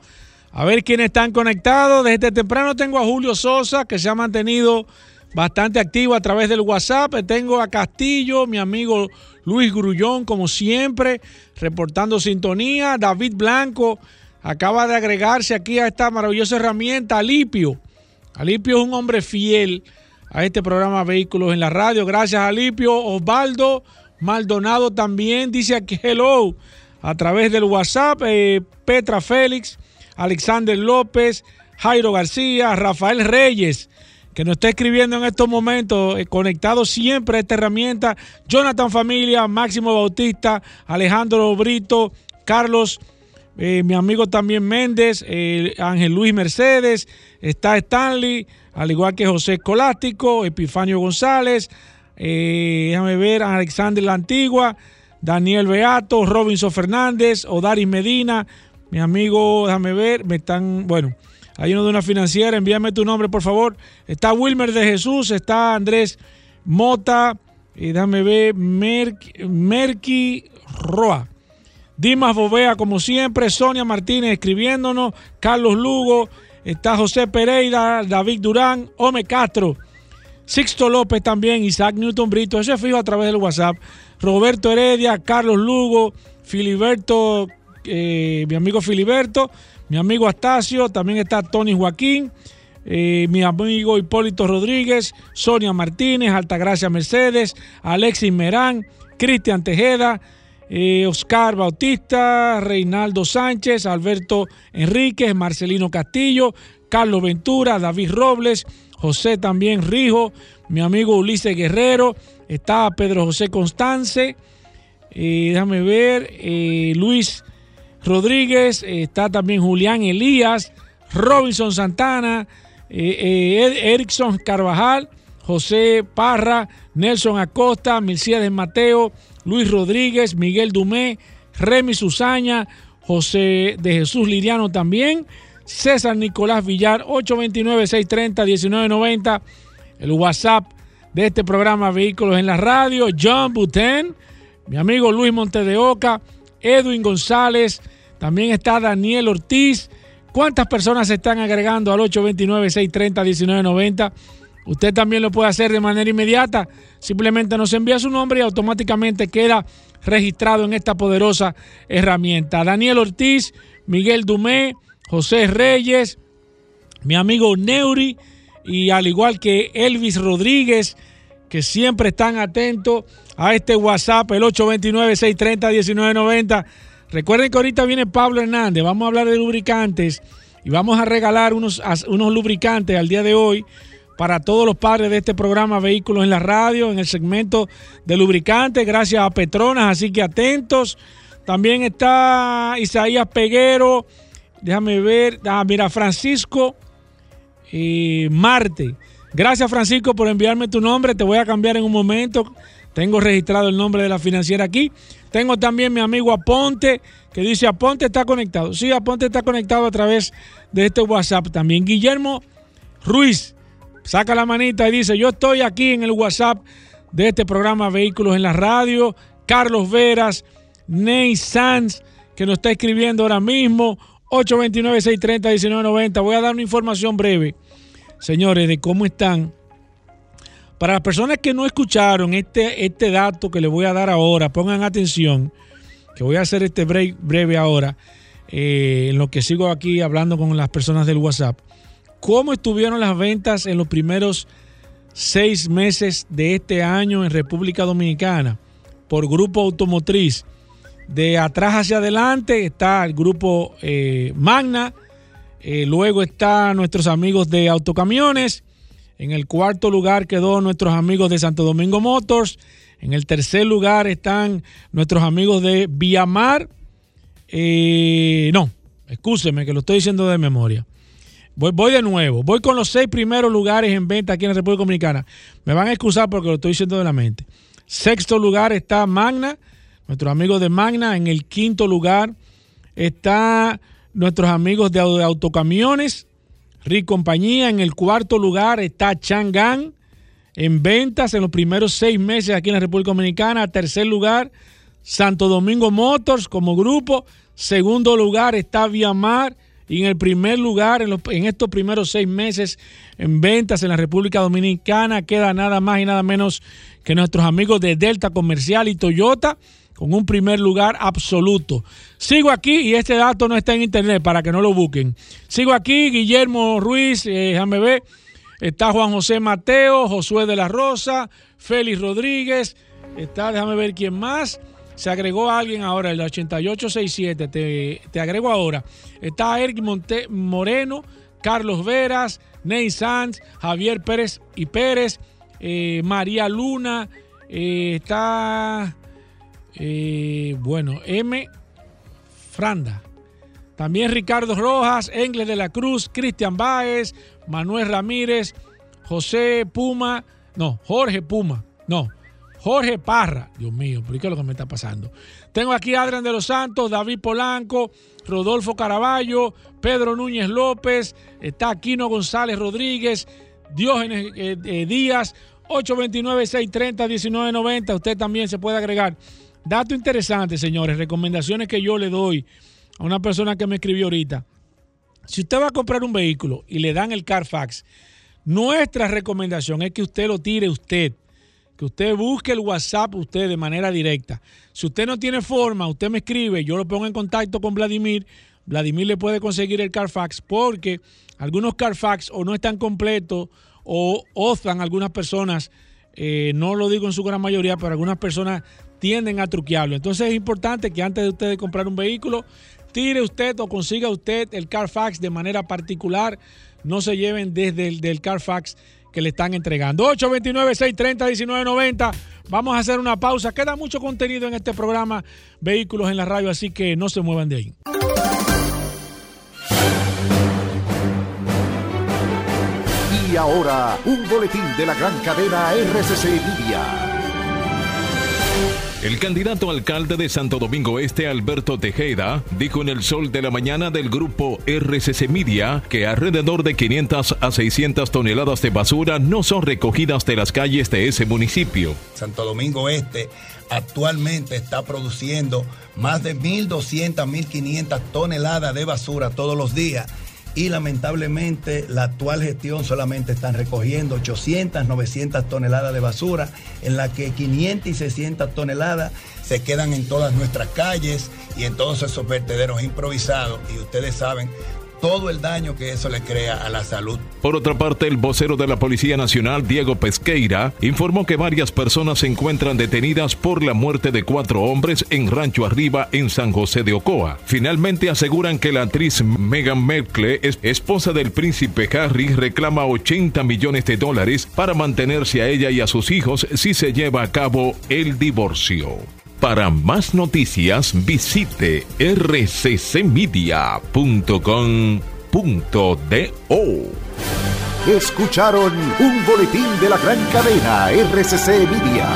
A ver quiénes están conectados. Desde temprano tengo a Julio Sosa, que se ha mantenido bastante activo a través del WhatsApp. Tengo a Castillo, mi amigo Luis Grullón, como siempre, reportando sintonía. David Blanco acaba de agregarse aquí a esta maravillosa herramienta, Alipio. Alipio es un hombre fiel a este programa Vehículos en la Radio. Gracias, Alipio. Osvaldo Maldonado también dice aquí hello a través del WhatsApp. Eh, Petra Félix, Alexander López, Jairo García, Rafael Reyes, que nos está escribiendo en estos momentos, eh, conectado siempre a esta herramienta. Jonathan Familia, Máximo Bautista, Alejandro Brito, Carlos. Eh, mi amigo también Méndez, eh, Ángel Luis Mercedes, está Stanley, al igual que José Escolástico, Epifanio González, eh, déjame ver, Alexander La Antigua, Daniel Beato, Robinson Fernández, Odaris Medina, mi amigo, déjame ver, me están, bueno, hay uno de una financiera, envíame tu nombre por favor. Está Wilmer de Jesús, está Andrés Mota, y déjame ver, Merki, Merki Roa. Dimas Bovea, como siempre, Sonia Martínez escribiéndonos, Carlos Lugo, está José Pereira, David Durán, Ome Castro, Sixto López también, Isaac Newton Brito, eso es fijo a través del WhatsApp, Roberto Heredia, Carlos Lugo, Filiberto, eh, mi amigo Filiberto, mi amigo Astacio, también está Tony Joaquín, eh, mi amigo Hipólito Rodríguez, Sonia Martínez, Altagracia Mercedes, Alexis Merán, Cristian Tejeda, eh, Oscar Bautista, Reinaldo Sánchez, Alberto Enríquez, Marcelino Castillo, Carlos Ventura, David Robles, José también Rijo, mi amigo Ulises Guerrero, está Pedro José Constance, eh, déjame ver, eh, Luis Rodríguez, está también Julián Elías, Robinson Santana, Erickson Carvajal, José Parra, Nelson Acosta, Milciades Mateo, Luis Rodríguez, Miguel Dumé, Remy Susaña, José de Jesús Liriano también, César Nicolás Villar, 829-630-1990, el WhatsApp de este programa Vehículos en la Radio, John Buten, mi amigo Luis Monte de Oca, Edwin González, también está Daniel Ortiz. ¿Cuántas personas se están agregando al 829-630-1990? Usted también lo puede hacer de manera inmediata. Simplemente nos envía su nombre y automáticamente queda registrado en esta poderosa herramienta. Daniel Ortiz, Miguel Dumé, José Reyes, mi amigo Neuri y al igual que Elvis Rodríguez, que siempre están atentos a este WhatsApp, el 829-630-1990. Recuerden que ahorita viene Pablo Hernández, vamos a hablar de lubricantes y vamos a regalar unos, unos lubricantes al día de hoy para todos los padres de este programa Vehículos en la Radio, en el segmento de lubricantes, gracias a Petronas, así que atentos. También está Isaías Peguero, déjame ver, ah, mira, Francisco eh, Marte. Gracias Francisco por enviarme tu nombre, te voy a cambiar en un momento. Tengo registrado el nombre de la financiera aquí. Tengo también mi amigo Aponte, que dice Aponte está conectado. Sí, Aponte está conectado a través de este WhatsApp también. Guillermo Ruiz, saca la manita y dice, yo estoy aquí en el WhatsApp de este programa Vehículos en la Radio. Carlos Veras, Ney Sanz, que nos está escribiendo ahora mismo. 829-630-1990. Voy a dar una información breve, señores, de cómo están. Para las personas que no escucharon este, este dato que les voy a dar ahora, pongan atención, que voy a hacer este break breve ahora, eh, en lo que sigo aquí hablando con las personas del WhatsApp. ¿Cómo estuvieron las ventas en los primeros seis meses de este año en República Dominicana por grupo automotriz? De atrás hacia adelante está el grupo eh, Magna, eh, luego están nuestros amigos de autocamiones, En el cuarto lugar quedó nuestros amigos de Santo Domingo Motors. En el tercer lugar están nuestros amigos de Viamar. Eh, no, escúcheme que lo estoy diciendo de memoria. Voy, de nuevo. Voy con los seis primeros lugares en venta aquí en la República Dominicana. Me van a excusar porque lo estoy diciendo de la mente. Sexto lugar está Magna, nuestros amigos de Magna. En el quinto lugar está nuestros amigos de autocamiones. Rick Compañía. En el cuarto lugar está Chang'an en ventas en los primeros seis meses aquí en la República Dominicana. Tercer lugar, Santo Domingo Motors como grupo. Segundo lugar está Viamar. Y en el primer lugar, en, estos primeros seis meses en ventas en la República Dominicana, queda nada más y nada menos que nuestros amigos de Delta Comercial y Toyota con un primer lugar absoluto. Sigo aquí y este dato no está en internet para que no lo busquen. Sigo aquí, Guillermo Ruiz, eh, ver, está Juan José Mateo, Josué de la Rosa, Félix Rodríguez, está, déjame ver quién más. Se agregó alguien ahora, el 8867, te, te agrego ahora. Está Eric Monte, Moreno, Carlos Veras, Ney Sanz, Javier Pérez y Pérez, eh, María Luna, eh, está eh, bueno, M. Franda. También Ricardo Rojas, Engles de la Cruz, Cristian Báez, Manuel Ramírez, José Puma, no, Jorge Puma, no, Jorge Parra. Dios mío, ¿por qué es lo que me está pasando? Tengo aquí Adrián de los Santos, David Polanco, Rodolfo Caraballo, Pedro Núñez López, está Aquino González Rodríguez, Diógenes eh, eh, Díaz, 829-630-1990. Usted también se puede agregar Dato interesante, señores, recomendaciones que yo le doy a una persona que me escribió ahorita. Si usted va a comprar un vehículo y le dan el Carfax, nuestra recomendación es que usted lo tire usted, que usted busque el WhatsApp usted de manera directa. Si usted no tiene forma, usted me escribe, yo lo pongo en contacto con Vladimir. Vladimir le puede conseguir el Carfax porque algunos Carfax o no están completos o ozan algunas personas, eh, no lo digo en su gran mayoría, pero algunas personas tienden a truquearlo. Entonces es importante que antes de usted comprar un vehículo, tire usted o consiga usted el Carfax de manera particular. No se lleven desde el Carfax que le están entregando. 829-630-1990. Vamos a hacer una pausa. Queda mucho contenido en este programa Vehículos en la Radio, así que no se muevan de ahí. Y ahora, un boletín de la gran cadena RCC Libia. El candidato alcalde de Santo Domingo Este, Alberto Tejeda, dijo en el sol de la mañana del grupo RCC Media que alrededor de 500 a 600 toneladas de basura no son recogidas de las calles de ese municipio. Santo Domingo Este actualmente está produciendo más de 1.200, 1.500 toneladas de basura todos los días y lamentablemente la actual gestión solamente están recogiendo 800, 900 toneladas de basura, en la que 500 y 600 toneladas se quedan en todas nuestras calles y en todos esos vertederos improvisados. Y ustedes saben todo el daño que eso le crea a la salud. Por otra parte, el vocero de la Policía Nacional, Diego Pesqueira, informó que varias personas se encuentran detenidas por la muerte de cuatro hombres en Rancho Arriba, en San José de Ocoa. Finalmente aseguran que la actriz Meghan Merkle, esposa del príncipe Harry, reclama 80 millones de dólares para mantenerse a ella y a sus hijos si se lleva a cabo el divorcio. Para más noticias visite rccmedia.com.do. Escucharon un boletín de la gran cadena RCC Media.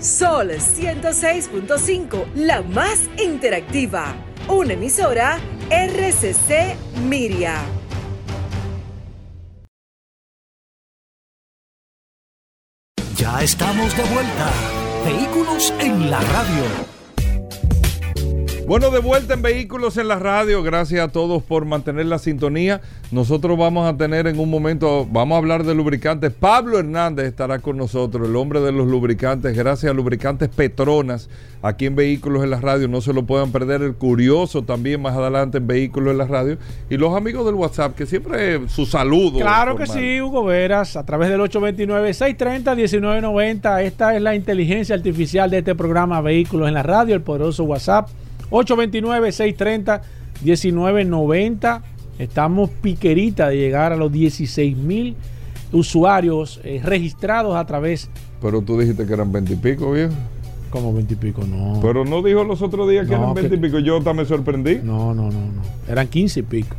Sol 106.5, la más interactiva. Una emisora RCC Miria. Ya estamos de vuelta. Vehículos en la radio. Bueno, de vuelta en Vehículos en la Radio. Gracias a todos por mantener la sintonía. Nosotros vamos a tener en un momento, vamos a hablar de lubricantes. Pablo Hernández estará con nosotros, el hombre de los lubricantes. Gracias a Lubricantes Petronas, aquí en Vehículos en la Radio. No se lo puedan perder. El curioso también más adelante en Vehículos en la Radio. Y los amigos del WhatsApp, que siempre su saludo. Claro que sí, Hugo Veras, a través del 829-630-1990. Esta es la inteligencia artificial de este programa Vehículos en la Radio, el poderoso WhatsApp. 829-630-1990. Estamos piquerita de llegar a los 16 mil usuarios eh, registrados a través. Pero tú dijiste que eran 20 y pico, viejo. Como 20 y pico, no. Pero no dijo los otros días que No, eran 20 que- y pico. Yo también me sorprendí. No, no, no, no. Eran 15 y pico.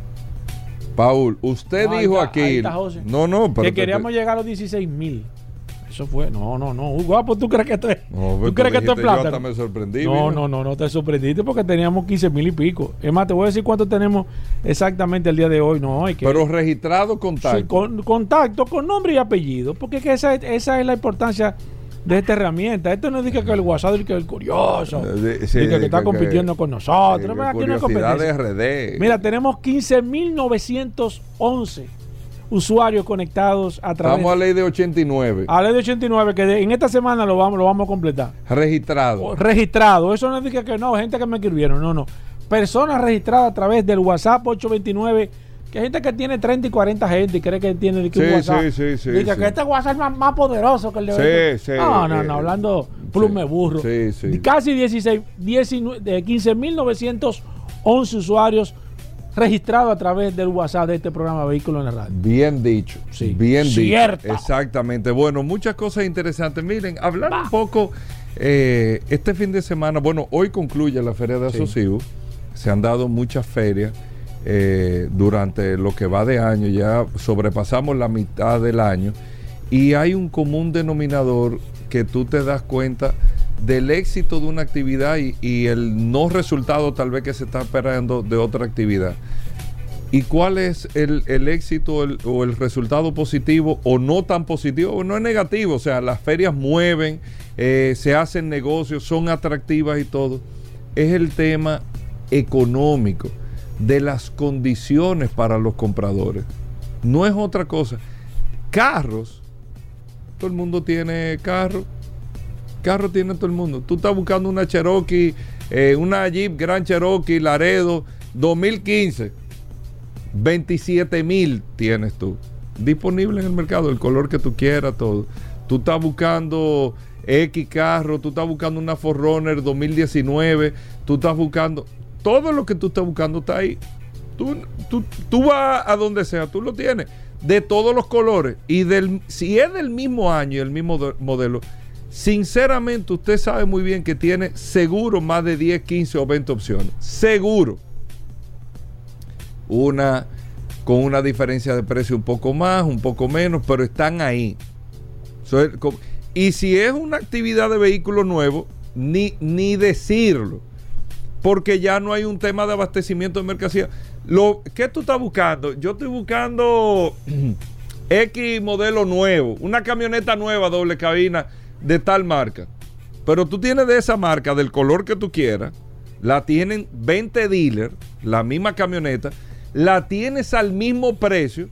Paul, usted No, dijo está, aquí. está, no, no, pero que te- queríamos llegar a los 16 mil. Eso fue. No, no, no. Guapo, ¿tú crees que esto es, No, ¿tú crees que esto es plata? Yo hasta me sorprendí. No, no, no, no te sorprendiste porque teníamos 15 mil y pico. Es más, te voy a decir cuánto tenemos exactamente el día de hoy. No, hay que. Pero registrado Sí, contacto. con, contacto con nombre y apellido. Porque es que esa, es- esa es la importancia de esta herramienta. Esto no dice que el WhatsApp es que el curioso. Sí, dice que está que- compitiendo que- con nosotros. Sí, Aquí no hay competencia. RD. Mira, tenemos 15.911 usuarios conectados a través Estamos a ley de 89. a ley de 89 que de- en esta semana lo vamos, lo vamos a completar. Registrado. Registrado. Eso no dice que no, gente que me escribieron. No, no. Personas registradas a través del WhatsApp 829. Que hay gente que tiene 30 y 40 gente y cree que tiene que Sí, WhatsApp. sí, sí, sí, Dice sí. que este WhatsApp es más, más poderoso que el de Sí, sí, No, no, no. Hablando plume sí, burro. sí, sí. Casi 16, 19, de 15.911 usuarios registrados a través del WhatsApp de este programa Vehículo en la Radio. Bien dicho. Sí. Bien Cierto. dicho. Exactamente. Bueno, muchas cosas interesantes. Miren, hablar un poco eh, este fin de semana. Bueno, hoy concluye la Feria de Sí. Asociados. Se han dado muchas ferias eh, durante lo que va de año. Ya sobrepasamos la mitad del año. Y hay un común denominador que tú te das cuenta del éxito de una actividad y, el no resultado tal vez que se está esperando de otra actividad. ¿Y cuál es el, el éxito o el resultado positivo o no tan positivo o no es negativo? O sea, las ferias mueven, eh, se hacen negocios, son atractivas y todo. Es el tema económico, de las condiciones para los compradores. No es otra cosa. Carros, todo el mundo tiene carro. Carro tiene todo el mundo. Tú estás buscando una Cherokee, eh, una Jeep Grand Cherokee Laredo 2015. 27 mil tienes tú. Disponible en el mercado, el color que tú quieras, todo. Tú estás buscando X carro, tú estás buscando una Forerunner 2019, tú estás buscando. Todo lo que tú estás buscando está ahí. Tú, tú, tú vas a donde sea, tú lo tienes. De todos los colores. Y del, si es del mismo año y el mismo modelo, sinceramente usted sabe muy bien que tiene seguro más de 10, 15 o 20 opciones. Seguro una con una diferencia de precio un poco más, un poco menos, pero están ahí. Y si es una actividad de vehículo nuevo, ni, ni decirlo, porque ya no hay un tema de abastecimiento de mercancía. Lo, ¿Qué tú estás buscando? Yo estoy buscando X modelo nuevo, una camioneta nueva doble cabina de tal marca. Pero tú tienes de esa marca, del color que tú quieras, la tienen 20 dealers, la misma camioneta, la tienes al mismo precio.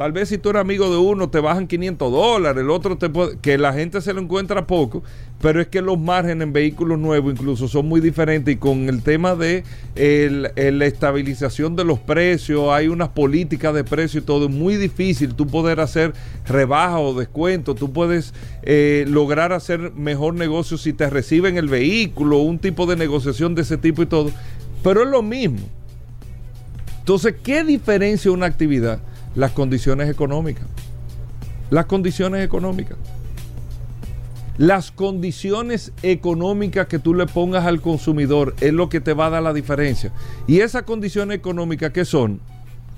Tal vez si tú eres amigo de uno te bajan 500 dólares, el otro te puede, que la gente se lo encuentra poco, pero es que los márgenes en vehículos nuevos incluso son muy diferentes y con el tema de el- la estabilización de los precios, hay unas políticas de precio y todo, es muy difícil tú poder hacer rebaja o descuento, tú puedes eh, lograr hacer mejor negocio si te reciben el vehículo, un tipo de negociación de ese tipo y todo, pero es lo mismo. Entonces, ¿qué diferencia una actividad? Las condiciones económicas. Las condiciones económicas. Las condiciones económicas que tú le pongas al consumidor es lo que te va a dar la diferencia. Y esas condiciones económicas, ¿qué son?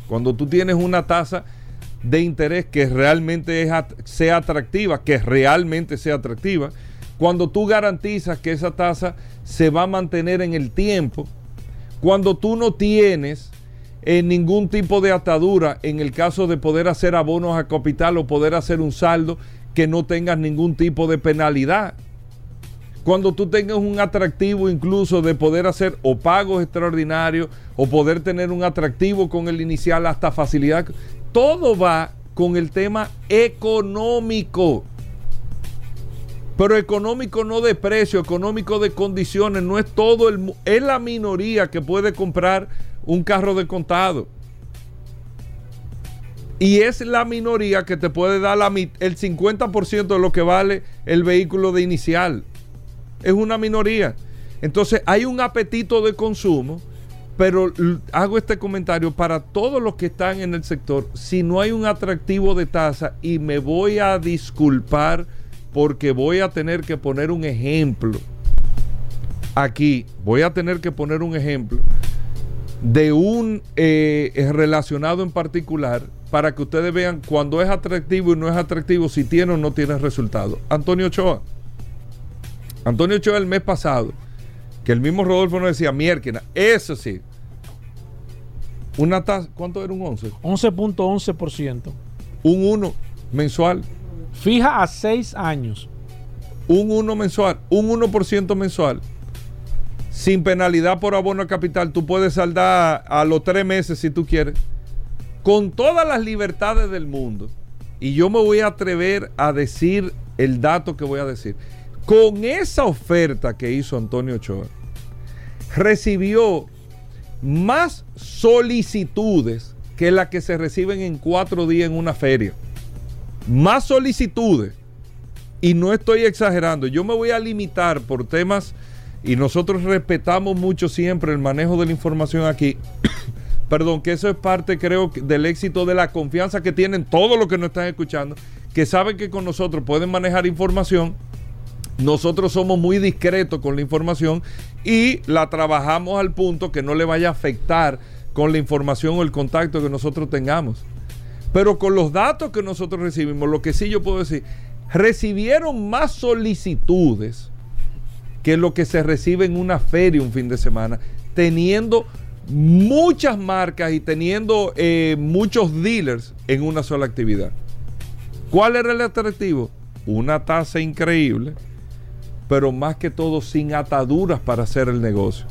Cuando tú tienes una tasa de interés que realmente es sea atractiva, que realmente sea atractiva, cuando tú garantizas que esa tasa se va a mantener en el tiempo, cuando tú no tienes eh, ningún tipo de atadura en el caso de poder hacer abonos a capital o poder hacer un saldo que no tengas ningún tipo de penalidad. Cuando tú tengas un atractivo incluso de poder hacer o pagos extraordinarios o poder tener un atractivo con el inicial hasta facilidad. Todo va con el tema económico. Pero económico no de precio, económico de condiciones. No es todo el... Es la minoría que puede comprar un carro de contado. Y es la minoría que te puede dar la el 50% de lo que vale el vehículo de inicial. Es una minoría. Entonces hay un apetito de consumo Pero hago este comentario para todos los que están en el sector. Si no hay un atractivo de tasa y me voy a disculpar porque voy a tener que poner un ejemplo. Aquí voy a tener que poner un ejemplo de un eh, eh, relacionado en particular para que ustedes vean cuando es atractivo y no es atractivo, si tiene o no tiene resultado. Antonio Ochoa. Antonio Ochoa el mes pasado, que el mismo Rodolfo nos decía, miérquina, eso sí. Una tasa, ¿cuánto era un 11? 11.11%. Un 1 mensual. Fija a 6 años. Un 1 mensual, un 1% mensual. Sin penalidad por abono a capital, tú puedes saldar a los tres meses si tú quieres. Con todas las libertades del mundo. Y yo me voy a atrever a decir el dato que voy a decir. Con esa oferta que hizo Antonio Ochoa, recibió más solicitudes que las que se reciben en cuatro días en una feria. Más solicitudes y no estoy exagerando, yo me voy a limitar por temas y nosotros respetamos mucho siempre el manejo de la información aquí. Perdón, que eso es parte creo del éxito de la confianza que tienen todos los que nos están escuchando, que saben que con nosotros pueden manejar información. Nosotros somos muy discretos con la información y la trabajamos al punto que no le vaya a afectar con la información o el contacto que nosotros tengamos. Pero con los datos que nosotros recibimos, lo que sí yo puedo decir, recibieron más solicitudes que lo que se recibe en una feria un fin de semana, teniendo muchas marcas y teniendo eh, muchos dealers en una sola actividad. ¿Cuál era el atractivo? Una tasa increíble, pero más que todo sin ataduras para hacer el negocio.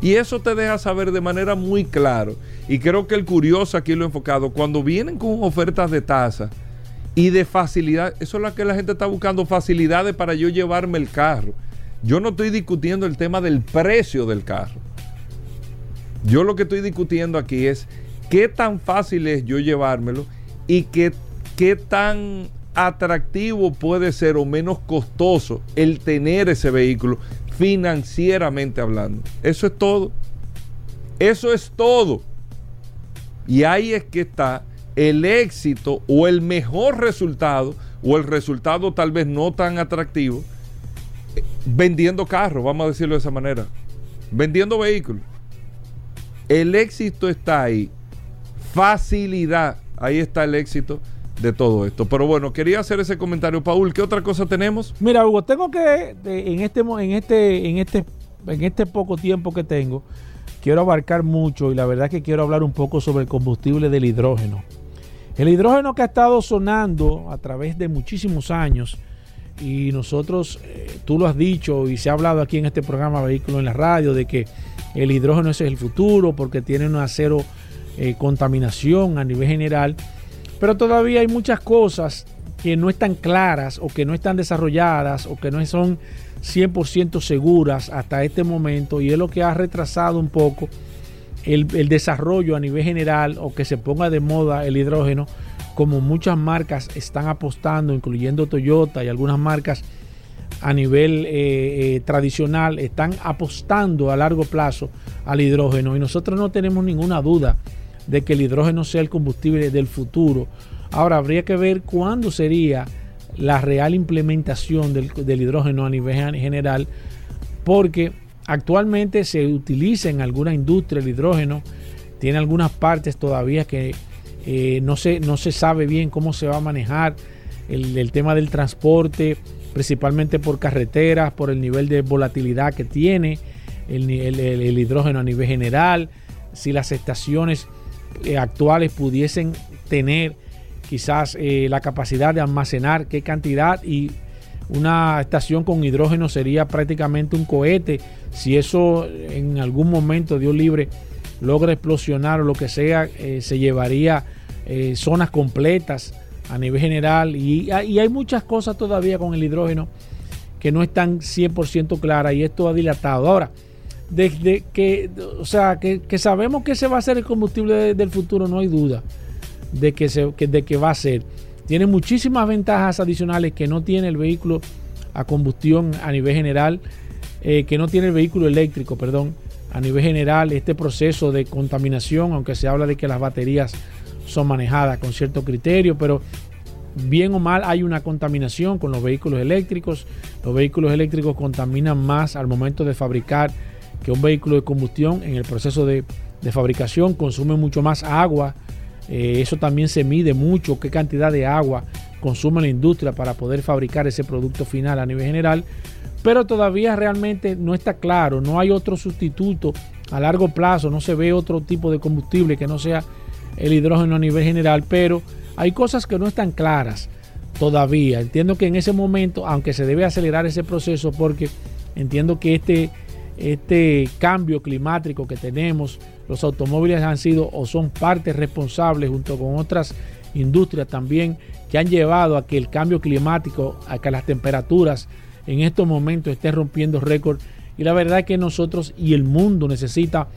Y eso te deja saber de manera muy claro. Y creo que el curioso aquí lo he enfocado. Cuando vienen con ofertas de tasa y de facilidad, eso es lo que la gente está buscando, facilidades para yo llevarme el carro. Yo no estoy discutiendo el tema del precio del carro. Yo lo que estoy discutiendo aquí es qué tan fácil es yo llevármelo y qué, qué tan atractivo puede ser o menos costoso el tener ese vehículo financieramente hablando. Eso es todo. Eso es todo. Y ahí es que está el éxito o el mejor resultado o el resultado tal vez no tan atractivo vendiendo carros, vamos a decirlo de esa manera. Vendiendo vehículos. El éxito está ahí. Facilidad. Ahí está el éxito de todo esto. Pero bueno, quería hacer ese comentario, Paul. ¿Qué otra cosa tenemos? Mira, Hugo, tengo que en este en este en este en este poco tiempo que tengo quiero abarcar mucho y la verdad que quiero hablar un poco sobre el combustible del hidrógeno. El hidrógeno que ha estado sonando a través de muchísimos años y nosotros, eh, tú lo has dicho y se ha hablado aquí en este programa Vehículo en la Radio de que el hidrógeno ese es el futuro porque tiene una cero eh, contaminación a nivel general, pero todavía hay muchas cosas que no están claras o que no están desarrolladas o que no son 100% seguras hasta este momento y es lo que ha retrasado un poco el, el desarrollo a nivel general o que se ponga de moda el hidrógeno como muchas marcas están apostando, incluyendo Toyota y algunas marcas a nivel eh, eh, tradicional, están apostando a largo plazo al hidrógeno y nosotros no tenemos ninguna duda de que el hidrógeno sea el combustible del futuro. Ahora habría que ver cuándo sería la real implementación del, hidrógeno a nivel gen- general, porque actualmente se utiliza en alguna industria el hidrógeno, tiene algunas partes todavía que eh, no, se, no se sabe bien cómo se va a manejar el, tema del transporte, principalmente por carreteras, por el nivel de volatilidad que tiene el hidrógeno a nivel general, si las estaciones eh, actuales pudiesen tener quizás eh, la capacidad de almacenar qué cantidad y una estación con hidrógeno sería prácticamente un cohete. Si eso en algún momento, Dios libre, logra explosionar o lo que sea, eh, se llevaría eh, zonas completas a nivel general. Y, y hay muchas cosas todavía con el hidrógeno que no están 100% claras y esto ha dilatado. Ahora, desde que, o sea, que, que sabemos que ese va a ser el combustible de- del futuro, no hay duda de que, se, de que va a ser. Tiene muchísimas ventajas adicionales que no tiene el vehículo a combustión a nivel general, eh, que no tiene el vehículo eléctrico, perdón. A nivel general este proceso de contaminación, aunque se habla de que las baterías son manejadas con cierto criterio, pero bien o mal hay una contaminación con los vehículos eléctricos. Los vehículos eléctricos contaminan más al momento de fabricar que un vehículo de combustión en el proceso de, de fabricación consume mucho más agua. Eh, eso también se mide mucho, qué cantidad de agua consume la industria para poder fabricar ese producto final a nivel general. Pero todavía realmente no está claro, no hay otro sustituto a largo plazo, no se ve otro tipo de combustible que no sea el hidrógeno a nivel general, pero hay cosas que no están claras todavía. Entiendo que en ese momento, aunque se debe acelerar ese proceso, porque entiendo que este, este cambio climático que tenemos, los automóviles han sido o son parte responsable junto con otras industrias también que han llevado a que el cambio climático, a que las temperaturas en estos momentos estén rompiendo récord. Y la verdad es que nosotros y el mundo necesita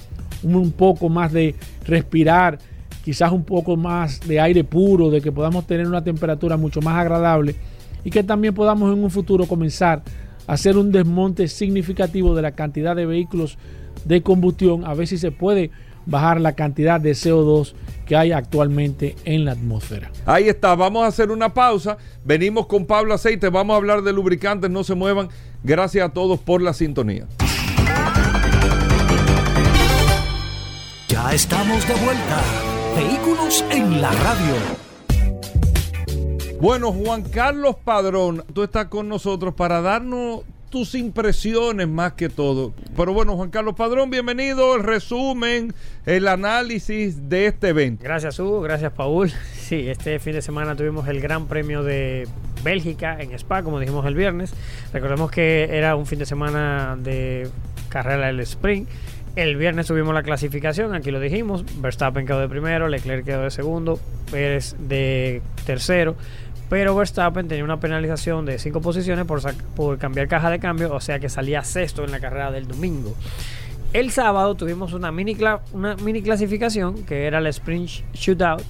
un poco más de respirar, quizás un poco más de aire puro, de que podamos tener una temperatura mucho más agradable y que también podamos en un futuro comenzar a hacer un desmonte significativo de la cantidad de vehículos de combustión, a ver si se puede bajar la cantidad de CO2 que hay actualmente en la atmósfera. Ahí está, vamos a hacer una pausa. Venimos con Pablo Aceite, vamos a hablar de lubricantes, no se muevan. Gracias a todos por la sintonía. Ya estamos de vuelta. Vehículos en la radio. Bueno, Juan Carlos Padrón, tú estás con nosotros para darnos tus impresiones más que todo. Pero bueno, Juan Carlos Padrón, bienvenido. El resumen, el análisis de este evento. Gracias, Hugo. Gracias, Paul. Sí, este fin de semana tuvimos el Gran Premio de Bélgica en Spa, como dijimos el viernes. Recordemos que era un fin de semana de carrera del sprint. El viernes tuvimos la clasificación, aquí lo dijimos. Verstappen quedó de primero, Leclerc quedó de segundo, Pérez de tercero. Pero Verstappen tenía una penalización de cinco posiciones por, cambiar caja de cambio, o sea que salía sexto en la carrera del domingo. El sábado tuvimos una mini, una mini clasificación que era el Sprint Shootout.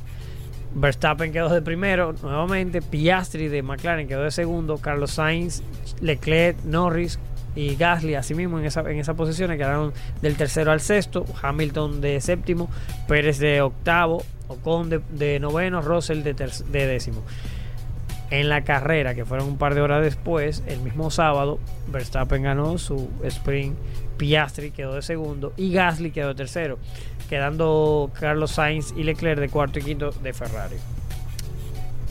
Verstappen quedó de primero nuevamente, Piastri de McLaren quedó de segundo, Carlos Sainz, Leclerc, Norris y Gasly asimismo en esa, en esa posición quedaron del tercero al sexto, Hamilton de séptimo, Pérez de octavo, Ocon de, noveno, Russell de décimo. En la carrera, que fueron un par de horas después, el mismo sábado, Verstappen ganó su sprint, Piastri quedó de segundo y Gasly quedó de tercero, quedando Carlos Sainz y Leclerc de cuarto y quinto de Ferrari.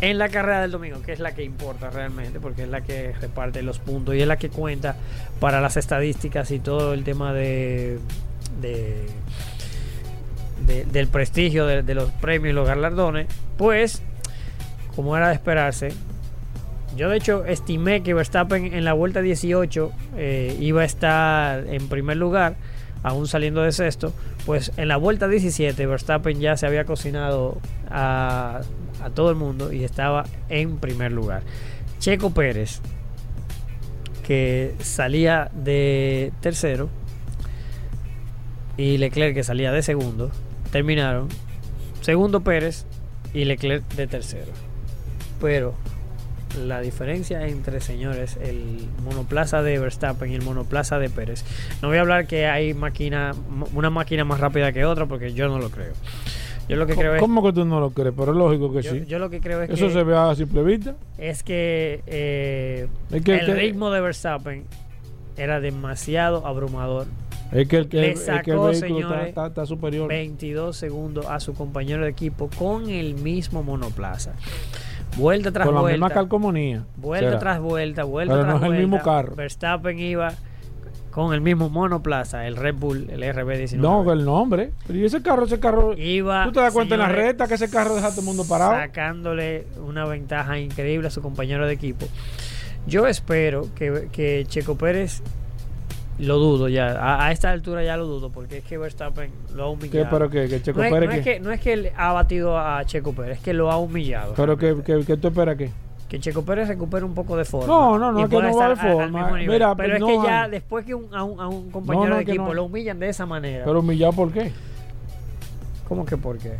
En la carrera del domingo, que es la que importa realmente, porque es la que reparte los puntos y es la que cuenta para las estadísticas y todo el tema de, de, de del prestigio de, de los premios y los galardones, pues como era de esperarse, yo de hecho estimé que Verstappen en la vuelta 18 eh, iba a estar en primer lugar, aún saliendo de sexto. Pues en la vuelta 17 Verstappen ya se había cocinado a, a todo el mundo y estaba en primer lugar. Checo Pérez, que salía de tercero, y Leclerc, que salía de segundo, terminaron segundo Pérez y Leclerc de tercero. Pero la diferencia entre, señores, el monoplaza de Verstappen y el monoplaza de Pérez. No voy a hablar que hay máquina, una máquina más rápida que otra, porque yo no lo creo. Yo lo que creo es, ¿Cómo que tú no lo crees? Pero es lógico que yo, sí. yo lo que creo es Eso que, se ve a simple vista. es que, eh, Es que- el que- ritmo de Verstappen era demasiado abrumador. Es que el, que, Le el sacó, vehículo señores, está, está- está superior. 22 segundos a su compañero de equipo con el mismo monoplaza. Vuelta tras Con la vuelta. misma calcomanía. Vuelta será. tras vuelta, vuelta Pero tras no es el vuelta. mismo carro. Verstappen iba con el mismo monoplaza, el Red Bull, el RB19. No, el nombre. Pero y ese carro, ese carro. Iba, ¿Tú te das cuenta en la recta que ese carro deja a todo el mundo parado? Sacándole una ventaja increíble a su compañero de equipo. Yo espero que, que Checo Pérez lo dudo ya. A, a esta altura ya lo dudo, porque es que Verstappen lo ha humillado. ¿Qué, pero que, que Checo no, es, Pérez no es que, no es que él ha batido a Checo Pérez, es que lo ha humillado. Pero realmente. que, que tú esperas que. que Checo Pérez recupere un poco de forma. No, no, no, que no va de forma. Mira, pero es que ya después que un- a, un, a un compañero no, de equipo lo humillan de esa manera. Pero humillado por qué? ¿Cómo que por qué?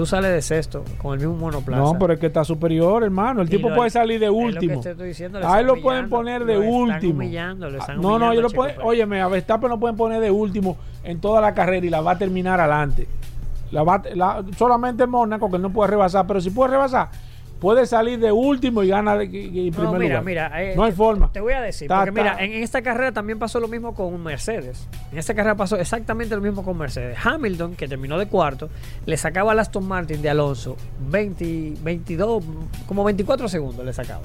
¿Tú sales de sexto con el mismo monoplaza. No, pero es que está superior, hermano. El Y tipo lo- puede salir de es lo que último. te estoy diciendo, le A él están lo pueden poner de último. están no, no, yo lo puedo. Pérez. Óyeme, a Verstappen lo pueden poner de último en toda la carrera y la va a terminar adelante. La va, la- solamente en Mónaco, que no puede rebasar, pero si puede rebasar, puede salir de último y gana de- y- y No, primer mira, lugar. mira, eh, no hay forma. Te voy a decir, Ta, porque mira, ta. en, en esta carrera también pasó lo mismo con Mercedes. En esta carrera pasó exactamente lo mismo con Mercedes. Hamilton, que terminó de cuarto, le sacaba al Aston Martin de Alonso 20, 22, como 24 segundos le sacaba.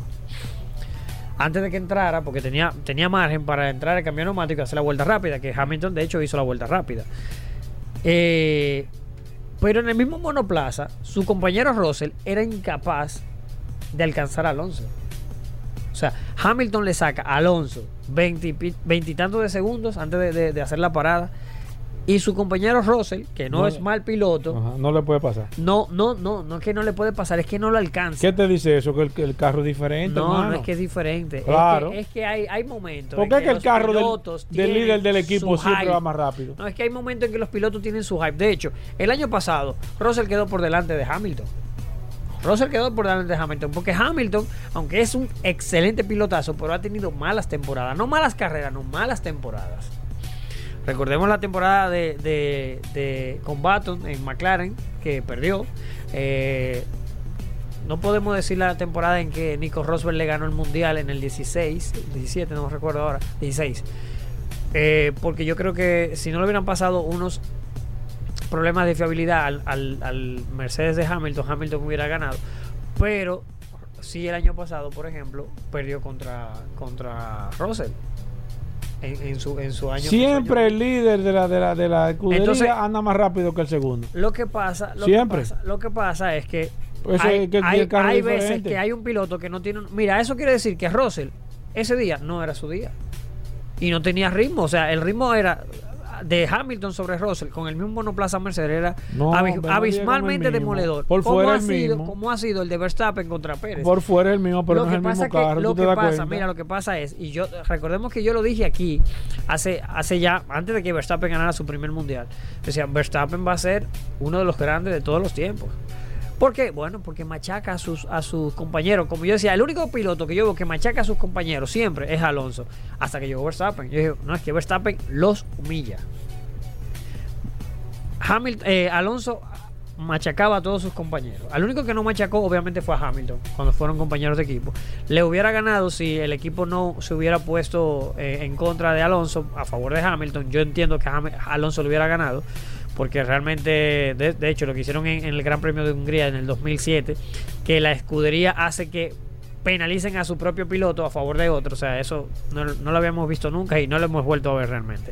Antes de que entrara, porque tenía, tenía margen para entrar al cambio neumático y hacer la vuelta rápida, que Hamilton de hecho hizo la vuelta rápida. Eh, pero en el mismo monoplaza, su compañero Russell era incapaz de alcanzar a Alonso. O sea, Hamilton le saca a Alonso veintitantos de segundos antes de hacer la parada. Y su compañero Russell, que no, No es mal piloto, Ajá, no le puede pasar. no, no, no, no es que no le puede pasar, es que no lo alcanza. ¿Qué te dice eso? Que el, que el carro es diferente, No, hermano. no es que es diferente. Es Claro. que- Es que, hay, hay momentos. ¿Por en qué es que el los carro del, pilotos del líder del equipo siempre va más rápido? No, es que hay momentos en que los pilotos tienen su hype. De hecho, el año pasado, Russell quedó por delante de Hamilton. Russell quedó por delante de Hamilton. Porque Hamilton, aunque es un excelente pilotazo, pero ha tenido malas temporadas. No malas carreras, no malas temporadas. Recordemos la temporada de, de, en McLaren, que perdió. Eh, no podemos decir la temporada en que Nico Rosberg le ganó el mundial en el 16, 17, no recuerdo ahora, 16. Eh, porque yo creo que si no le hubieran pasado unos problemas de fiabilidad al, al- al Mercedes de Hamilton, Hamilton hubiera ganado. Pero sí el año pasado, por ejemplo, perdió contra, contra Russell. En, en su, en su año. Siempre el líder de la, de la, de la escudería Entonces- anda más rápido que el segundo. Lo que pasa, lo Siempre. Que pasa, lo que pasa es que hay, es que el hay- carro hay es veces que hay un piloto que no tiene. un- Mira, eso quiere decir que Russell ese día no era su día y no tenía ritmo. O sea, el ritmo era de Hamilton sobre Russell con el mismo monoplaza Mercedes era No, abis- abismalmente demoledor. Por como fuera ha el sido, mismo. como ha sido el de Verstappen contra Pérez. Por fuera el mismo, pero lo no que es el pasa mismo que, carro. lo ¿tú te que pasa, cuenta? mira, lo que pasa es, y yo recordemos que yo lo dije aquí hace, hace ya, antes de que Verstappen ganara su primer mundial, decía, Verstappen va a ser uno de los grandes de todos los tiempos. ¿Por qué? Bueno, porque machaca a sus, a sus compañeros. Como yo decía, el único piloto que yo veo que machaca a sus compañeros siempre es Alonso. Hasta que llegó Verstappen. Yo dije, no, es que Verstappen los humilla. Hamilton, eh, Alonso machacaba a todos sus compañeros. Al único que no machacó, obviamente, fue a Hamilton, cuando fueron compañeros de equipo. Le hubiera ganado si el equipo no se hubiera puesto eh, en contra de Alonso a favor de Hamilton. Yo entiendo que Alonso lo hubiera ganado, porque realmente, de, de hecho, lo que hicieron en, el Gran Premio de Hungría en el 2007, que la escudería hace que penalicen a su propio piloto a favor de otro. O sea, eso no, no lo habíamos visto nunca y no lo hemos vuelto a ver realmente.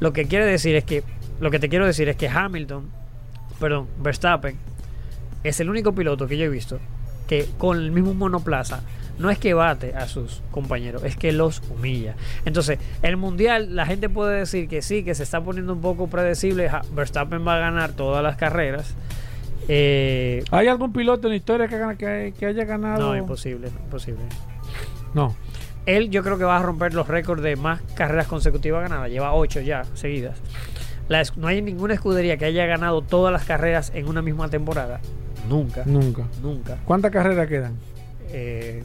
Lo que quiere decir es que, lo que te quiero decir es que Hamilton, perdón, Verstappen, es el único piloto que yo he visto que con el mismo monoplaza no es que bate a sus compañeros, es que los humilla. Entonces, el mundial, la gente puede decir que sí, que se está poniendo un poco predecible. Verstappen va a ganar todas las carreras. Eh, ¿Hay algún piloto en la historia que, gana- que, que haya ganado? no, imposible, imposible. No. Él yo creo que va a romper los récords de más carreras consecutivas ganadas. Lleva ocho ya seguidas. La no hay ninguna escudería que haya ganado todas las carreras en una misma temporada. Nunca. Nunca. Nunca. ¿Cuántas carreras quedan? Eh,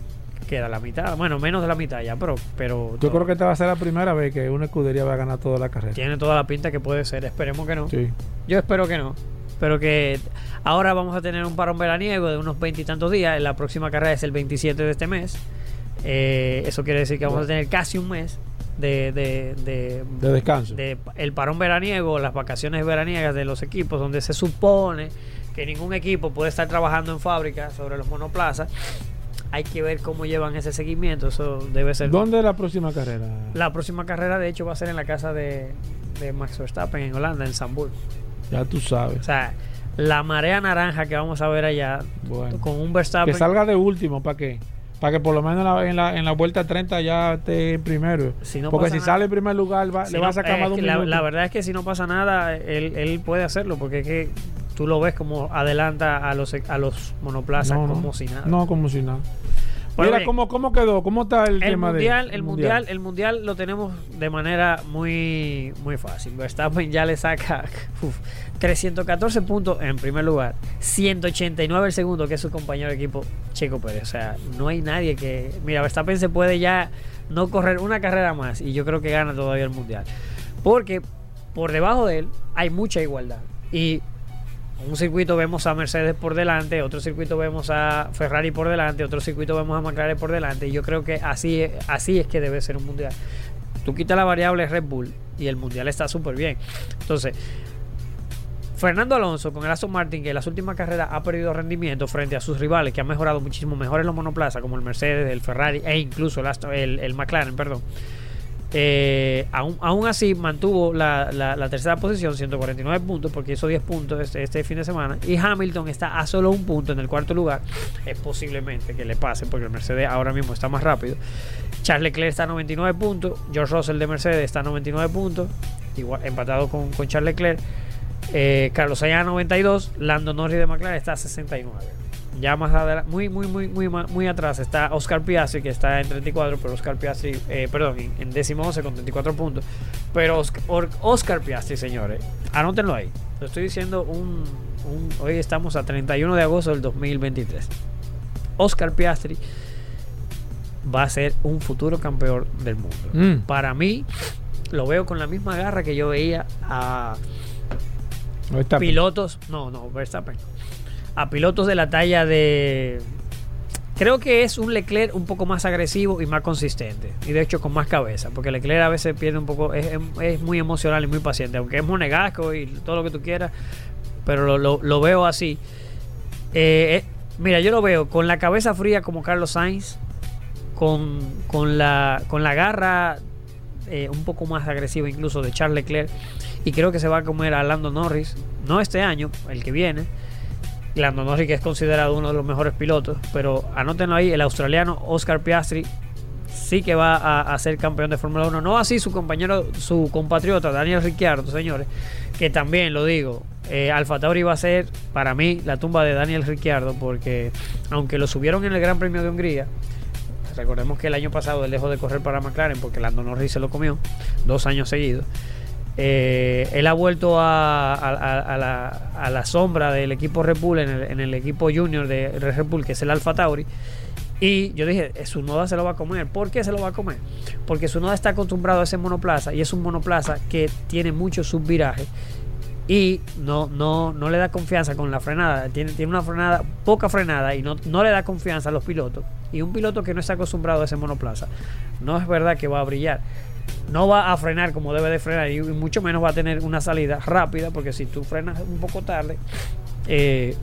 queda la mitad. Bueno, menos de la mitad ya, pero... pero Yo creo que esta va a ser la primera vez que una escudería va a ganar toda la carrera. Tiene toda la pinta que puede ser. Esperemos que no. Sí. Yo espero que no. Pero que ahora vamos a tener un parón veraniego de unos veintitantos días. La próxima carrera es el 27 de este mes. Eh, eso quiere decir que vamos a tener casi un mes de, de, de, De descanso. de el parón veraniego, las vacaciones veraniegas de los equipos, donde se supone que ningún equipo puede estar trabajando en fábrica sobre los monoplazas. Hay que ver cómo llevan ese seguimiento. Eso debe ser. ¿Dónde es la próxima carrera? La próxima carrera, de hecho, va a ser en la casa de, de Max Verstappen en Holanda, en Zambul. Ya tú sabes. O sea, la marea naranja que vamos a ver allá Bueno. con un Verstappen. Que salga de último, ¿para qué? Para que por lo menos en la, en la, en la vuelta 30 ya esté primero. Si no Porque si nada- sale en primer lugar, va- si le no- va a sacar eh, más de un la, minuto. la verdad es que si no pasa nada, él, él puede hacerlo, porque es que tú lo ves como adelanta a los, a los monoplazas no, no. como si nada. No, como si nada. Mira bien. cómo, cómo quedó, cómo está el, El tema mundial, de, el mundial, el mundial lo tenemos de manera muy, muy fácil. Verstappen ya le saca uf, 314 puntos en primer lugar, 189 el segundo, que es su compañero de equipo Checo Pérez. O sea, no hay nadie que. Mira, Verstappen se puede ya no correr una carrera más y yo creo que gana todavía el mundial. Porque por debajo de él hay mucha igualdad. Y un circuito vemos a Mercedes por delante, otro circuito vemos a Ferrari por delante, otro circuito vemos a McLaren por delante. Y yo creo que así, así es que debe ser un mundial. Tú quitas la variable Red Bull y el mundial está súper bien. Entonces, Fernando Alonso con el Aston Martin, que en las últimas carreras ha perdido rendimiento frente a sus rivales, que han mejorado muchísimo mejor en los monoplazas, como el Mercedes, el Ferrari e incluso el, Aston- el McLaren, perdón. Eh, aún, aún así mantuvo la, la- la tercera posición, 149 puntos, porque hizo 10 puntos este, este fin de semana. Y Hamilton está a solo un punto en el cuarto lugar. Es posiblemente que le pase, porque el Mercedes ahora mismo está más rápido. Charles Leclerc está a 99 puntos. George Russell de Mercedes está a 99 puntos, igual, empatado con, con Charles Leclerc. Eh, Carlos Sainz a 92. Lando Norris de McLaren está a 69. Ya más adelante, muy, muy, muy, muy, muy atrás está Oscar Piastri, que está en 34, pero Oscar Piastri, eh, perdón, en, en décimo 11 con 34 puntos. Pero Oscar, Piastri, señores, anótenlo ahí. Lo estoy diciendo un, un- Hoy estamos a 31 de agosto del 2023. Oscar Piastri va a ser un futuro campeón del mundo. Mm. Para mí, lo veo con la misma garra que yo veía a Verstappen. pilotos, no, no, Verstappen, a pilotos de la talla de, creo que es un Leclerc un poco más agresivo y más consistente, y de hecho con más cabeza, porque Leclerc a veces pierde un poco, es, es muy emocional y muy paciente, aunque es monegasco y todo lo que tú quieras, pero lo, lo- veo así. Eh, eh, mira, yo lo veo con la cabeza fría como Carlos Sainz, con, con, la, con la garra eh, un poco más agresiva incluso de Charles Leclerc y creo que se va a comer a Lando Norris, no este año, el que viene. Lando Norris que es considerado uno de los mejores pilotos, pero anótenlo ahí, el australiano Oscar Piastri sí que va a, a ser campeón de Fórmula 1, no así su compañero, su compatriota Daniel Ricciardo, señores, que también lo digo, eh, Alfa Tauri va a ser para mí la tumba de Daniel Ricciardo porque aunque lo subieron en el Gran Premio de Hungría, recordemos que el año pasado él dejó de correr para McLaren porque Lando Norris se lo comió dos años seguidos. Eh, él ha vuelto a, la, sombra del equipo Red Bull en el, equipo junior de Red Bull, que es el Alfa Tauri. Y yo dije, su noda se lo va a comer. ¿Por qué se lo va a comer? Porque su noda está acostumbrado a ese monoplaza y es un monoplaza que tiene mucho subviraje y no, no, no le da confianza con la frenada. Tiene, tiene una frenada, poca frenada y no, no le da confianza a los pilotos. Y un piloto que no está acostumbrado a ese monoplaza, no es verdad que va a brillar. No va a frenar como debe de frenar y mucho menos va a tener una salida rápida porque si tú frenas un poco tarde, eh,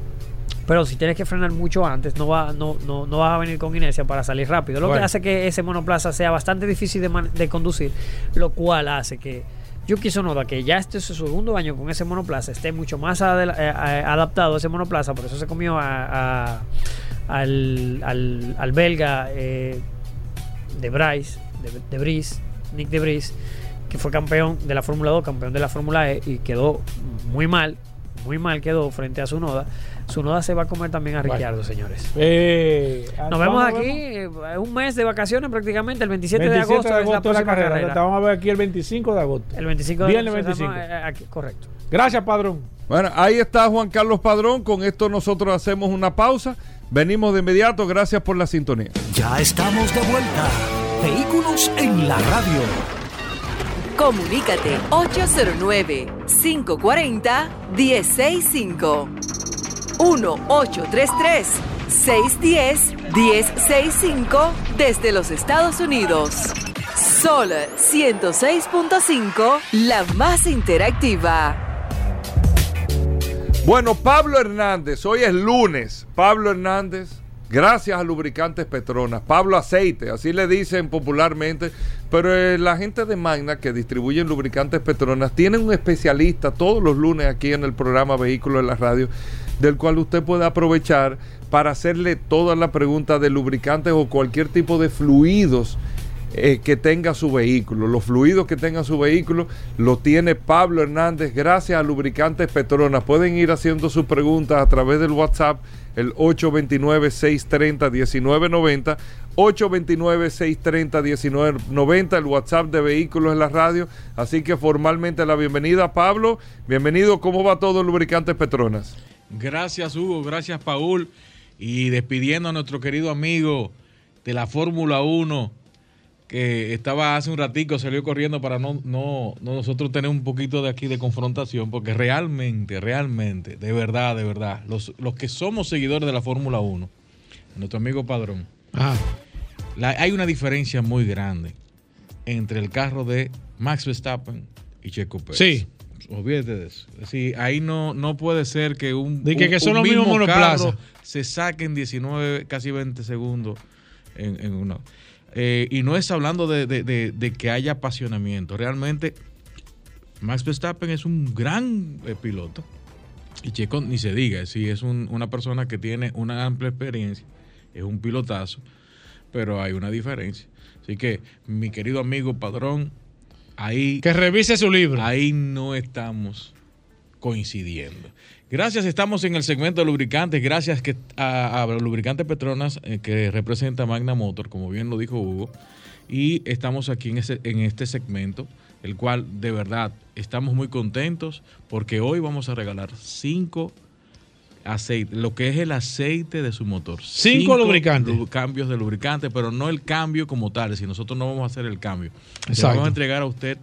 pero si tienes que frenar mucho antes, no, va, no, no, no vas a venir con inercia para salir rápido. Lo que hace que ese monoplaza sea bastante difícil de, conducir, lo cual hace que Yuki Sonoda, que ya este es su segundo año con ese monoplaza, esté mucho más eh, eh, adaptado a ese monoplaza, por eso se comió a, a- al, al, al belga eh, de Bryce, de, de Brice, Nick de Brice, que fue campeón de la Fórmula 2, campeón de la Fórmula E y quedó muy mal, muy mal quedó frente a Sunoda. Sunoda se va a comer también a Bueno. Ricciardo, señores. Eh, Nos vemos ¿cuándo aquí eh, un mes de vacaciones prácticamente, el 27, 27 de agosto, es la es la carrera. carrera. Te vamos a ver aquí el 25 de agosto. El 25 de agosto, 25. estamos, eh, aquí, correcto. Gracias, padrón. Bueno, ahí está Juan Carlos Padrón. Con esto nosotros hacemos una pausa. Venimos de inmediato. Gracias por la sintonía. Ya estamos de vuelta. Vehículos en la radio. Comunícate 809-540-1065. 1-833-610-1065 desde los Estados Unidos. Sol 106.5, la más interactiva. Bueno, Pablo Hernández, hoy es lunes. Pablo Hernández, gracias a Lubricantes Petronas. Pablo Aceite, así le dicen popularmente. Pero eh, la gente de Magna que distribuyen lubricantes Petronas tienen un especialista todos los lunes aquí en el programa Vehículos en la Radio, del cual usted puede aprovechar para hacerle todas las preguntas de lubricantes o cualquier tipo de fluidos eh, que tenga su vehículo. Los fluidos que tenga su vehículo lo tiene Pablo Hernández gracias a Lubricantes Petronas. Pueden ir haciendo sus preguntas a través del WhatsApp, el 829-630-1990. 829-630-1990, el WhatsApp de Vehículos en la Radio. Así que formalmente la bienvenida, Pablo. Bienvenido, ¿cómo va todo Lubricantes Petronas? Gracias, Hugo. Gracias, Paul. Y despidiendo a nuestro querido amigo de la Fórmula 1, que estaba hace un ratico, salió corriendo para no, no, no nosotros tener un poquito de aquí de confrontación, porque realmente, realmente, de verdad, de verdad, los, los que somos seguidores de la Fórmula 1, nuestro amigo Padrón, Ah, la- hay una diferencia muy grande entre el carro de Max Verstappen y Checo Pérez. Sí. Olvídate de eso. Sí, ahí no, no puede ser que un, De que- un- que son un los mismos mismo carro se saquen 19, casi 20 segundos en, en uno. Eh, y no es hablando de, de- de- de que haya apasionamiento. Realmente, Max Verstappen es un gran eh, piloto. Y Checo ni se diga, sí, es un- una persona que tiene una amplia experiencia, es un pilotazo, pero hay una diferencia. Así que, mi querido amigo Padrón, ahí, que revise su libro. ahí no estamos coincidiendo. Gracias, estamos en el segmento de lubricantes, gracias que, a, a Lubricantes Petronas, eh, que representa Magna Motor, como bien lo dijo Hugo, y estamos aquí en, ese- en este segmento, el cual de verdad estamos muy contentos porque hoy vamos a regalar cinco aceites, lo que es el aceite de su motor. Cinco lubricantes. lu- cambios de lubricante, pero no el cambio como tal, si nosotros no vamos a hacer el cambio. Le vamos a entregar a usted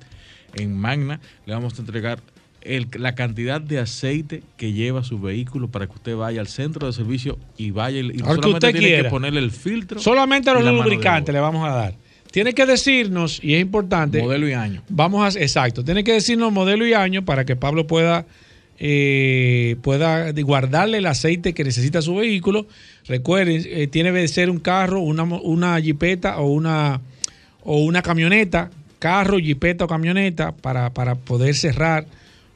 en Magna, le vamos a entregar el- la cantidad de aceite que lleva su vehículo para que usted vaya al centro de servicio y vaya y Al que solamente usted tiene quiera. que ponerle el filtro. Solamente a los lubricantes le vamos a dar. Tiene que decirnos, y es importante, modelo y año. vamos a, exacto, tiene que decirnos modelo y año para que Pablo pueda, eh, pueda guardarle el aceite que necesita su vehículo. Recuerden, eh, tiene que ser un carro, una, una jipeta o una, o una camioneta, carro, jipeta o camioneta, para, para poder cerrar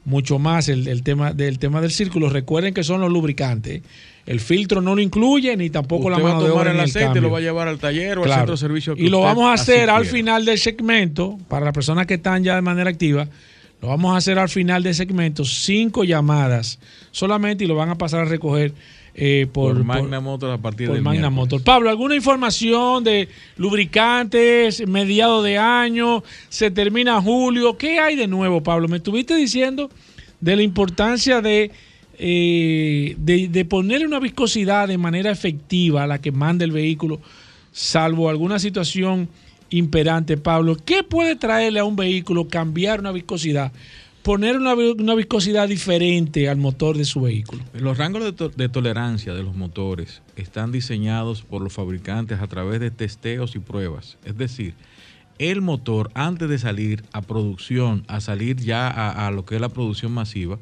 mucho más el, el tema, del tema del círculo. Recuerden que son los lubricantes. El filtro no lo incluye ni tampoco Usted la va a mano de tomar obra el ni el aceite, cambio. lo va a llevar al taller o al Claro. centro de servicio. que Y lo vamos a hacer al quiera. final del segmento, para las personas que están ya de manera activa, lo vamos a hacer al final del segmento, cinco llamadas solamente y lo van a pasar a recoger eh, por, Por, por- Magna Motor a partir por del Magna miércoles. Motor. Pablo, ¿alguna información de lubricantes, mediado de año, se termina julio? ¿Qué hay de nuevo, Pablo? Me estuviste diciendo de la importancia de, eh, de, de poner una viscosidad de manera efectiva a la que manda el vehículo, salvo alguna situación imperante, Pablo. ¿Qué puede traerle a un vehículo cambiar una viscosidad? Poner una, una viscosidad diferente al motor de su vehículo. Los rangos de, de tolerancia de los motores están diseñados por los fabricantes a través de testeos y pruebas. Es decir, el motor antes de salir a producción, a salir ya a lo que es la producción masiva,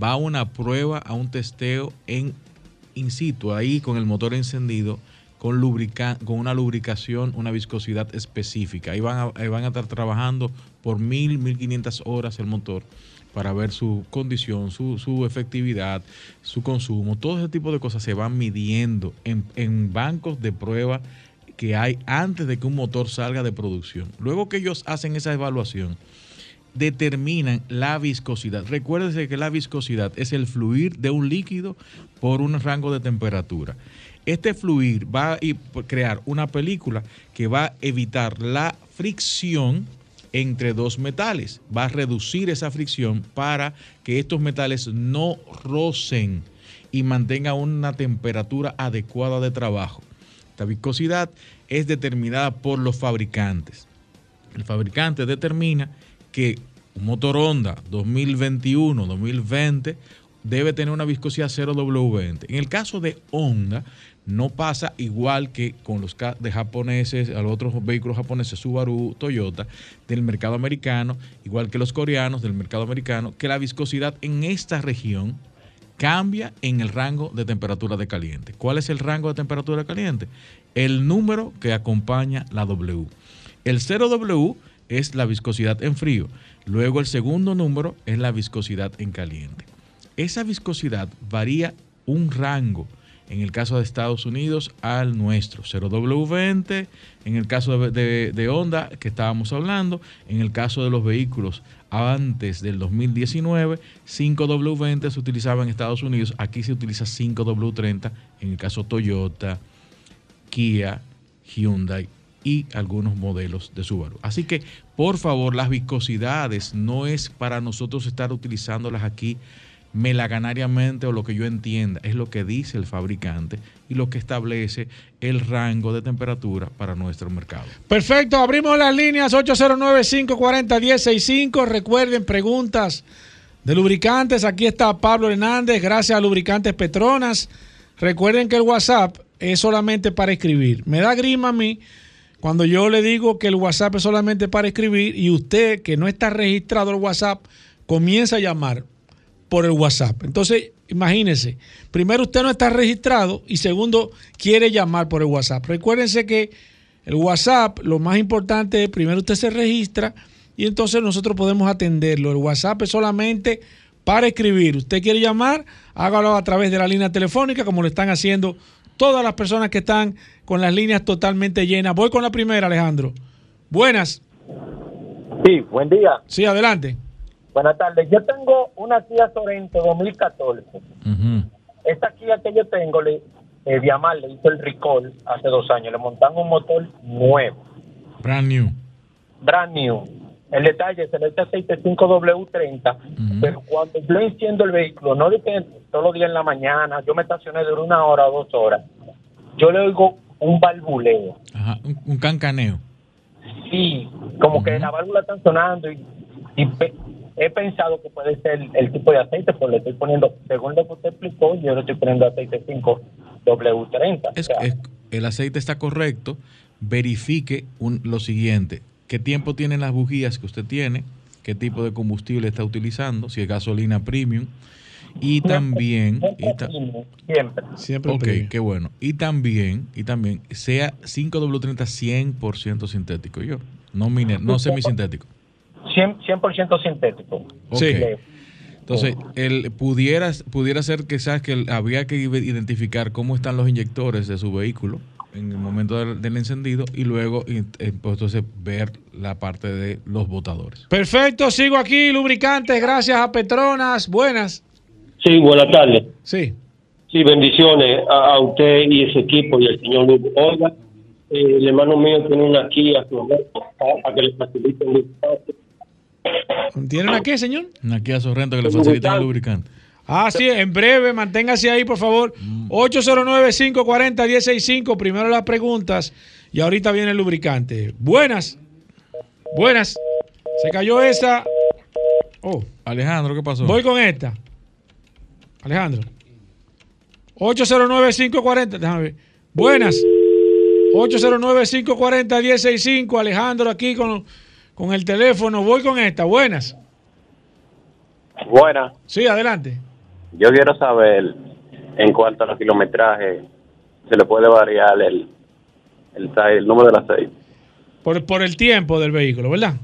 va a una prueba, a un testeo en in situ, ahí con el motor encendido, con, lubrica- con una lubricación, una viscosidad específica. Ahí van, a, van a estar trabajando por mil, mil quinientas horas el motor para ver su condición, su, su efectividad, su consumo. Todo ese tipo de cosas se van midiendo en, en bancos de prueba que hay antes de que un motor salga de producción. Luego que ellos hacen esa evaluación, determinan la viscosidad. Recuérdese que la viscosidad es el fluir de un líquido por un rango de temperatura. Este fluir va a crear una película que va a evitar la fricción entre dos metales. Va a reducir esa fricción para que estos metales no rocen y mantengan una temperatura adecuada de trabajo. Esta viscosidad es determinada por los fabricantes. El fabricante determina que un motor Honda 2021, 2020 debe tener una viscosidad 0W20. En el caso de Honda, no pasa igual que con los de japoneses, a los otros vehículos japoneses, Subaru, Toyota, del mercado americano, igual que los coreanos del mercado americano, que la viscosidad en esta región cambia en el rango de temperatura de caliente. ¿Cuál es el rango de temperatura de caliente? El número que acompaña la W. El 0W es la viscosidad en frío. Luego el segundo número es la viscosidad en caliente. Esa viscosidad varía un rango en el caso de Estados Unidos al nuestro, 0W20, en el caso de, Honda que estábamos hablando, en el caso de los vehículos antes del 2019, 5W20 se utilizaba en Estados Unidos, aquí se utiliza 5W30 en el caso Toyota, Kia, Hyundai y algunos modelos de Subaru. Así que, por favor, las viscosidades no es para nosotros estar utilizándolas aquí melaganariamente o lo que yo entienda, es lo que dice el fabricante y lo que establece el rango de temperatura para nuestro mercado. Perfecto, abrimos las líneas 809-540-1065. Recuerden, preguntas de lubricantes. Aquí está Pablo Hernández, gracias a Lubricantes Petronas. Recuerden que el WhatsApp es solamente para escribir. Me da grima a mí cuando yo le digo que el WhatsApp es solamente para escribir y usted que no está registrado el WhatsApp comienza a llamar por el WhatsApp. Entonces, imagínense, primero usted no está registrado y segundo quiere llamar por el WhatsApp. Recuérdense que el WhatsApp, lo más importante es primero usted se registra y entonces nosotros podemos atenderlo. El WhatsApp es solamente para escribir. Usted quiere llamar, hágalo a través de la línea telefónica como lo están haciendo todas las personas que están con las líneas totalmente llenas. Voy con la primera, Alejandro. Buenas. Sí, buen día. Sí, adelante. Buenas tardes. Yo tengo una Kia Sorento 2014. Esta Kia que yo tengo, le, eh, Viamar le hizo el recall hace dos años. Le montaron un motor nuevo, Brand new. brand new. El detalle es el este aceite 5W30, pero cuando yo enciendo el vehículo, no de que todos los días en la mañana, yo me estacioné de una hora o dos horas, yo le oigo un balbuleo. Ajá, un, un cancaneo. Sí, como que la válvula está sonando y, y he pensado que puede ser el, el tipo de aceite, pues le estoy poniendo, según lo que usted explicó, yo le estoy poniendo aceite 5W30. Es- O sea, es- el aceite está correcto. Verifique un- lo siguiente: qué tiempo tienen las bujías que usted tiene, qué tipo de combustible está utilizando, si es gasolina premium. Y también. y ta- siempre. Siempre ok, premium. qué bueno. Y también, y también, sea 5W30 100% sintético, yo. No, mine- no semisintético. 100%, 100% sintético. Ok. Entonces, el pudiera, pudiera ser que sabes que el- había que identificar cómo están los inyectores de su vehículo en el momento del, del encendido y luego y- eh, pues, entonces ver la parte de los botadores. Perfecto, sigo aquí, lubricantes, gracias a Petronas. Buenas. Sí, buenas tardes. Sí. Sí, bendiciones a, a usted y ese equipo y al señor Lugo. Oiga, eh, el hermano mío tiene una Kia Sorento, para que le facilite el espacio. ¿Tienen aquí, señor? Aquí a Sorrento que le facilitan el lubricante. Ah, sí, en breve, manténgase ahí, por favor. 809-540-165. Primero las preguntas y ahorita viene el lubricante. Buenas. Buenas. Se cayó esa. Oh. Alejandro, ¿qué pasó? Voy con esta. Alejandro. 809-540. Déjame ver. Buenas. 809-540-165. Alejandro aquí con, con el teléfono. Voy con esta. Buenas. Buena, Sí, adelante. yo quiero saber en cuanto a los kilometrajes, se le puede variar el, el, el número del aceite. Por, por el tiempo del vehículo, ¿verdad?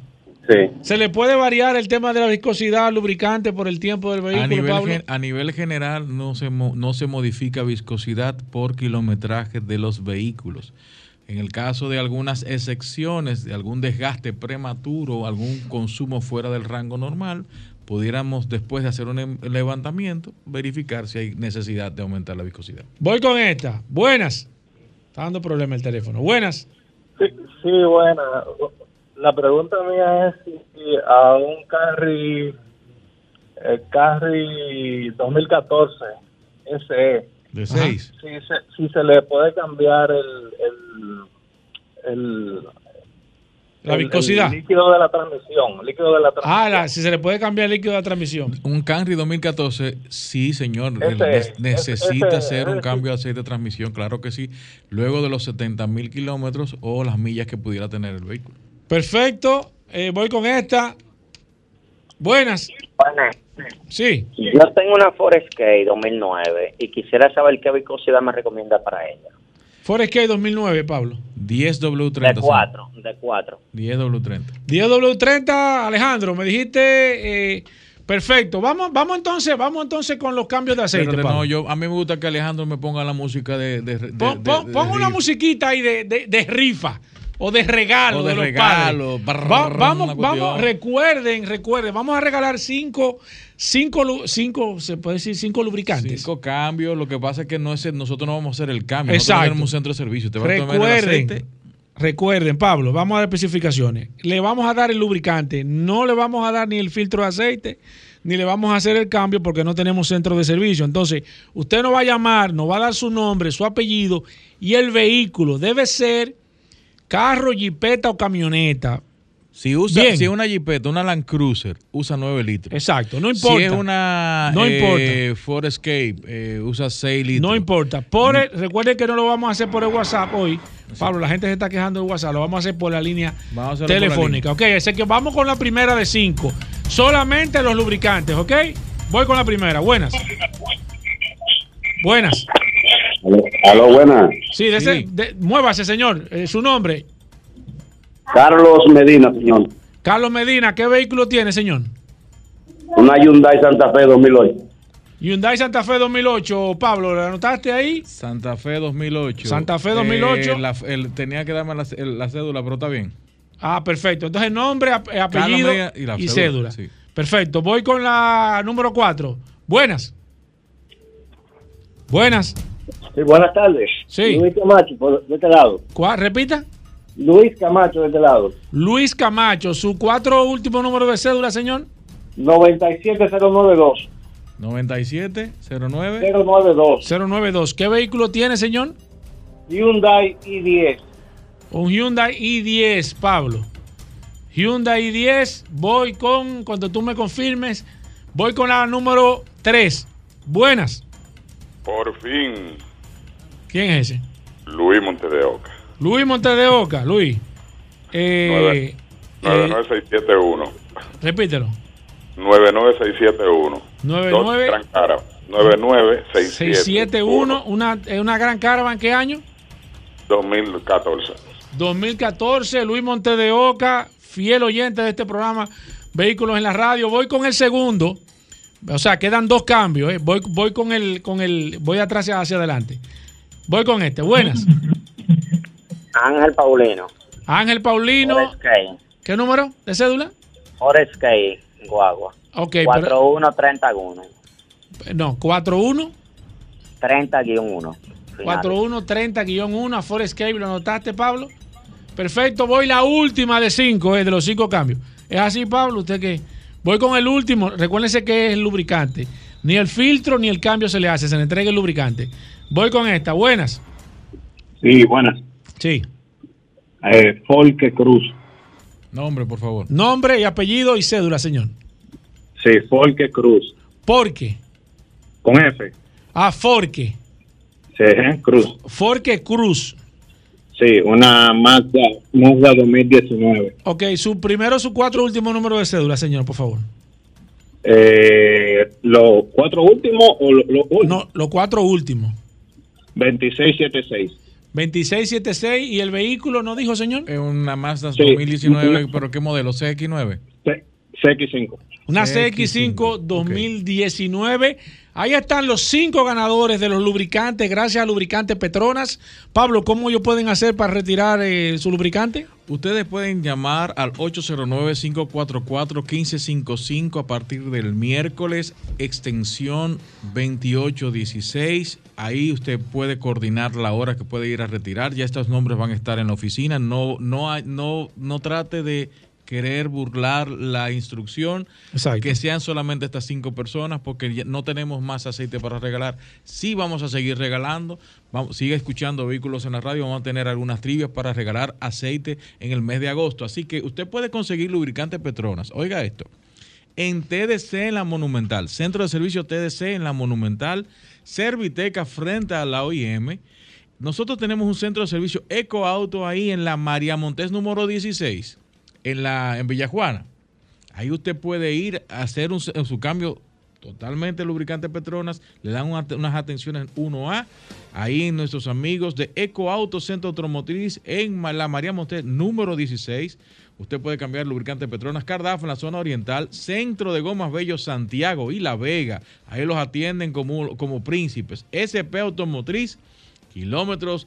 Sí. ¿Se le puede variar el tema de la viscosidad lubricante por el tiempo del A vehículo, nivel, Pablo? gen- a nivel general no se, mo- no se modifica viscosidad por kilometraje de los vehículos. En el caso de algunas excepciones, de algún desgaste prematuro, algún consumo fuera del rango normal, pudiéramos después de hacer un em- levantamiento verificar si hay necesidad de aumentar la viscosidad. Voy con esta. Buenas. Está dando problema el teléfono. Buenas. Sí, sí, buena. La pregunta mía es si, si a un carry, el carry 2014 SE, De Ajá. 6. si se, si se le puede cambiar el, el, el, La viscosidad. el líquido de la transmisión, líquido de la transmisión. Ah, la- si se le puede cambiar el líquido de la transmisión. Un Camry 2014, sí, señor, Ese el- ne- es, necesita ese- hacer un cambio de aceite de transmisión, claro que sí, luego de los 70 mil kilómetros o las millas que pudiera tener el vehículo. Perfecto. Eh, voy con esta. Buenas. Sí. Yo tengo una Forest K 2009 y quisiera saber qué viscosidad me recomienda para ella. Forest K 2009, Pablo. 10W30. De 4, de 4. 10W30. 10W30, Alejandro, me dijiste eh, Perfecto. Vamos, vamos entonces, vamos entonces con los cambios de aceite. Pablo. no, yo, a mí me gusta que Alejandro me ponga la música de. de, de- Pon, de- pon- de- pon una musiquita ahí de, de- de rifa o de regalo O de de, los regalo, padres. Va- vamos, vamos, recuerden, recuerden, vamos a regalar cinco, cinco, cinco, se puede decir cinco lubricantes. Cinco cambios. Lo que pasa es que no es nosotros no vamos a hacer el cambio. Exacto. Nosotros tenemos un centro de servicio. Te Recuerden, recuerden, Pablo, vamos a dar especificaciones. Le vamos a dar el lubricante, no le vamos a dar ni el filtro de aceite, ni le vamos a hacer el cambio porque no tenemos centro de servicio. Entonces, usted nos va a llamar, nos va a dar su nombre, su apellido y el vehículo. Debe ser carro, jipeta o camioneta. Si usa, Bien. si es una Jeepeta, una Land Cruiser, usa 9 litros. Exacto, no importa. Si es una No eh, Ford Escape, eh, usa 6 litros. No importa. Por el- recuerden que no lo vamos a hacer por el WhatsApp hoy. Pablo, la gente se está quejando del WhatsApp. Lo vamos a hacer por la línea Vamos a hacerlo por la telefónica. Ok, así que vamos con la primera de cinco. Solamente los lubricantes, ¿ok? Voy con la primera. Buenas. Buenas. Aló, buenas. Sí, de ese- de- muévase, señor. Eh, su nombre. Carlos Medina, señor. Carlos Medina, ¿qué vehículo tiene, señor? Una Hyundai Santa Fe 2008. Hyundai Santa Fe 2008. Pablo, ¿lo anotaste ahí? Santa Fe 2008. Santa Fe 2008. Eh, la- el- tenía que darme la, el- la cédula, pero está bien. Ah, perfecto. Entonces, nombre, eh, apellido Medina y, y la cédula. cédula, sí. Perfecto. Voy con la número 4. Buenas. Buenas. Sí, buenas tardes. Sí. Luis Camacho, por, de este lado. ¿Cuál? Repita. Luis Camacho, de este lado. Luis Camacho, su cuatro últimos números de cédula, señor. 97092. 9709 092. 092. ¿Qué vehículo tiene, señor? Hyundai i10. Un Hyundai i10, Pablo. Hyundai i10, voy con, cuando tú me confirmes, voy con la número 3. Buenas. Por fin, ¿Quién es ese? Luis Montedeoca. Luis Montes de Oca, Luis. Eh, eh, 99671. repítelo. 99671. 99 Dos Gran Cara. 99671. 671, una, eh, una gran caravan, ¿qué año? 2014. 2014, Luis Monte de Oca, fiel oyente de este programa, Vehículos en la Radio. Voy con el segundo. O sea, quedan dos cambios. ¿eh? Voy, voy con el, con el, voy atrás y hacia adelante. Voy con este. Buenas. Ángel Paulino. Ángel Paulino. ¿Qué número de cédula? Forest Key, Guagua. Ok, pero, 4131. no, 41 30-1. 4130-1 a Forest Cable, ¿lo anotaste, Pablo? Perfecto, voy la última de cinco, eh, de los cinco cambios. ¿Es así, Pablo? ¿Usted qué? Voy con el último. Recuérdense que es el lubricante. Ni el filtro ni el cambio se le hace, se le entrega el lubricante. Voy con esta. Buenas. Sí, buenas. Sí. Eh, Folke Cruz. Nombre, por favor. Nombre y apellido y cédula, señor. Sí, Folke Cruz. ¿Por qué? Con F. Ah, Forque. Sí. Cruz. Forque Cruz. Sí, una Mazda, Mazda 2019. Ok, su primero, su cuatro últimos números de cédula, señor, por favor. Eh, ¿Los cuatro últimos o los lo últimos? No, los cuatro últimos. 2676. 2676 y el vehículo, ¿no dijo, señor? Es una Mazda Sí. 2019, pero ¿qué modelo? CX9. CX5. Una CX5, CX5 2019. Ahí están los cinco ganadores de los lubricantes, gracias a Lubricante Petronas. Pablo, ¿cómo ellos pueden hacer para retirar eh, su lubricante? Ustedes pueden llamar al 809-544-1555 a partir del miércoles, extensión 2816. Ahí usted puede coordinar la hora que puede ir a retirar. Ya estos nombres van a estar en la oficina. No, no, no, no trate de querer burlar la instrucción, Exacto. que sean solamente estas cinco personas, porque no tenemos más aceite para regalar. Sí vamos a seguir regalando, vamos, sigue escuchando vehículos en la radio, vamos a tener algunas trivias para regalar aceite en el mes de agosto. Así que usted puede conseguir lubricante Petronas. Oiga esto, en TDC en la Monumental, Centro de Servicio TDC en la Monumental, Serviteca frente a la OIM. Nosotros tenemos un centro de servicio Eco Auto ahí en la María Montés número 16, en, la, en Villajuana. Ahí usted puede ir a hacer un- su cambio totalmente lubricante Petronas, le dan una- unas atenciones 1A, ahí nuestros amigos de Eco Auto Centro Automotriz en la María Montes número 16. Usted puede cambiar lubricante Petronas Cardaf en la zona oriental, Centro de Gomas Bello Santiago y La Vega. Ahí los atienden como, como príncipes. SP Automotriz, kilómetros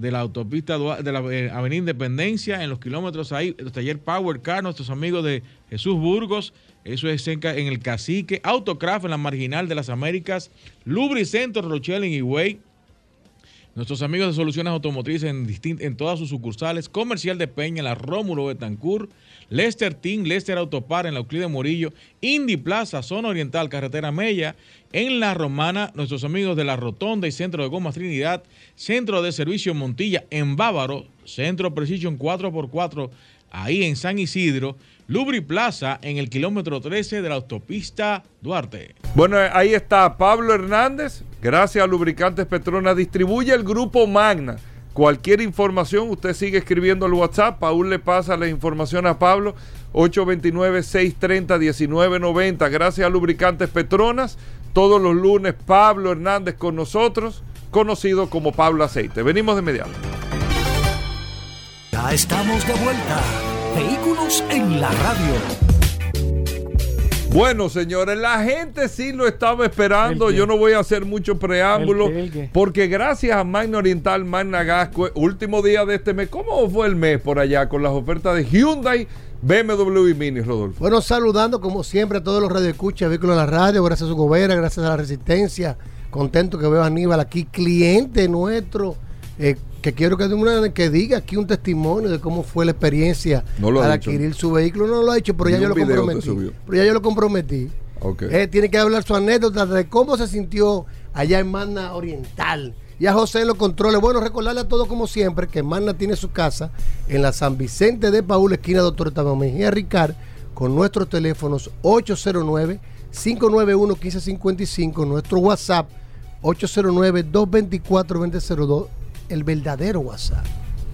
de la autopista de la eh, Avenida Independencia, en los kilómetros ahí, el taller Power Car, nuestros amigos de Jesús Burgos, eso es en el Cacique, Autocraft en la Marginal de las Américas, Lubricentro Rochelle en Higüey, Nuestros amigos de Soluciones Automotrices en, distin- en todas sus sucursales, Comercial de Peña, la Rómulo Betancourt, Lester Team, Lester Autopar en la Euclide Morillo, Indy Plaza, Zona Oriental, Carretera Mella, en La Romana, nuestros amigos de La Rotonda y Centro de Gomas Trinidad, Centro de Servicio Montilla en Bávaro, Centro Precision 4x4 ahí en San Isidro, Lubri Plaza en el kilómetro 13 de la autopista Duarte. Bueno, ahí está Pablo Hernández. Gracias a Lubricantes Petronas. Distribuye el grupo Magna. Cualquier información, usted sigue escribiendo al WhatsApp. Paul le pasa la información a Pablo. 829-630-1990. Gracias a Lubricantes Petronas. Todos los lunes, Pablo Hernández con nosotros, conocido como Pablo Aceite. Venimos de inmediato. Ya estamos de vuelta. Vehículos en la radio. Bueno, señores, la gente sí lo estaba esperando. Yo no voy a hacer mucho preámbulo. ¿El qué? ¿El qué? Porque gracias a Magna Oriental, Magna Gasco, último día de este mes. ¿Cómo fue el mes por allá con las ofertas de Hyundai, BMW y Mini, Rodolfo? Bueno, saludando como siempre a todos los radioescuchas, vehículos de la radio, gracias a su gobierno, gracias a la resistencia. Contento que veo a Aníbal aquí, cliente nuestro, eh, que quiero que, una- que diga aquí un testimonio de cómo fue la experiencia No al dicho. adquirir su vehículo. No lo ha hecho, pero Ni ya yo lo comprometí. Pero ya yo lo comprometí. Eh, tiene que hablar su anécdota de cómo se sintió allá en Magna Oriental. Y a José los controles. Bueno, recordarle a todos como siempre que Magna tiene su casa en la San Vicente de Paúl, esquina Doctor Octavio Mejía Ricard, con nuestros teléfonos 809-591-1555, nuestro WhatsApp 809-224-2002, el verdadero WhatsApp.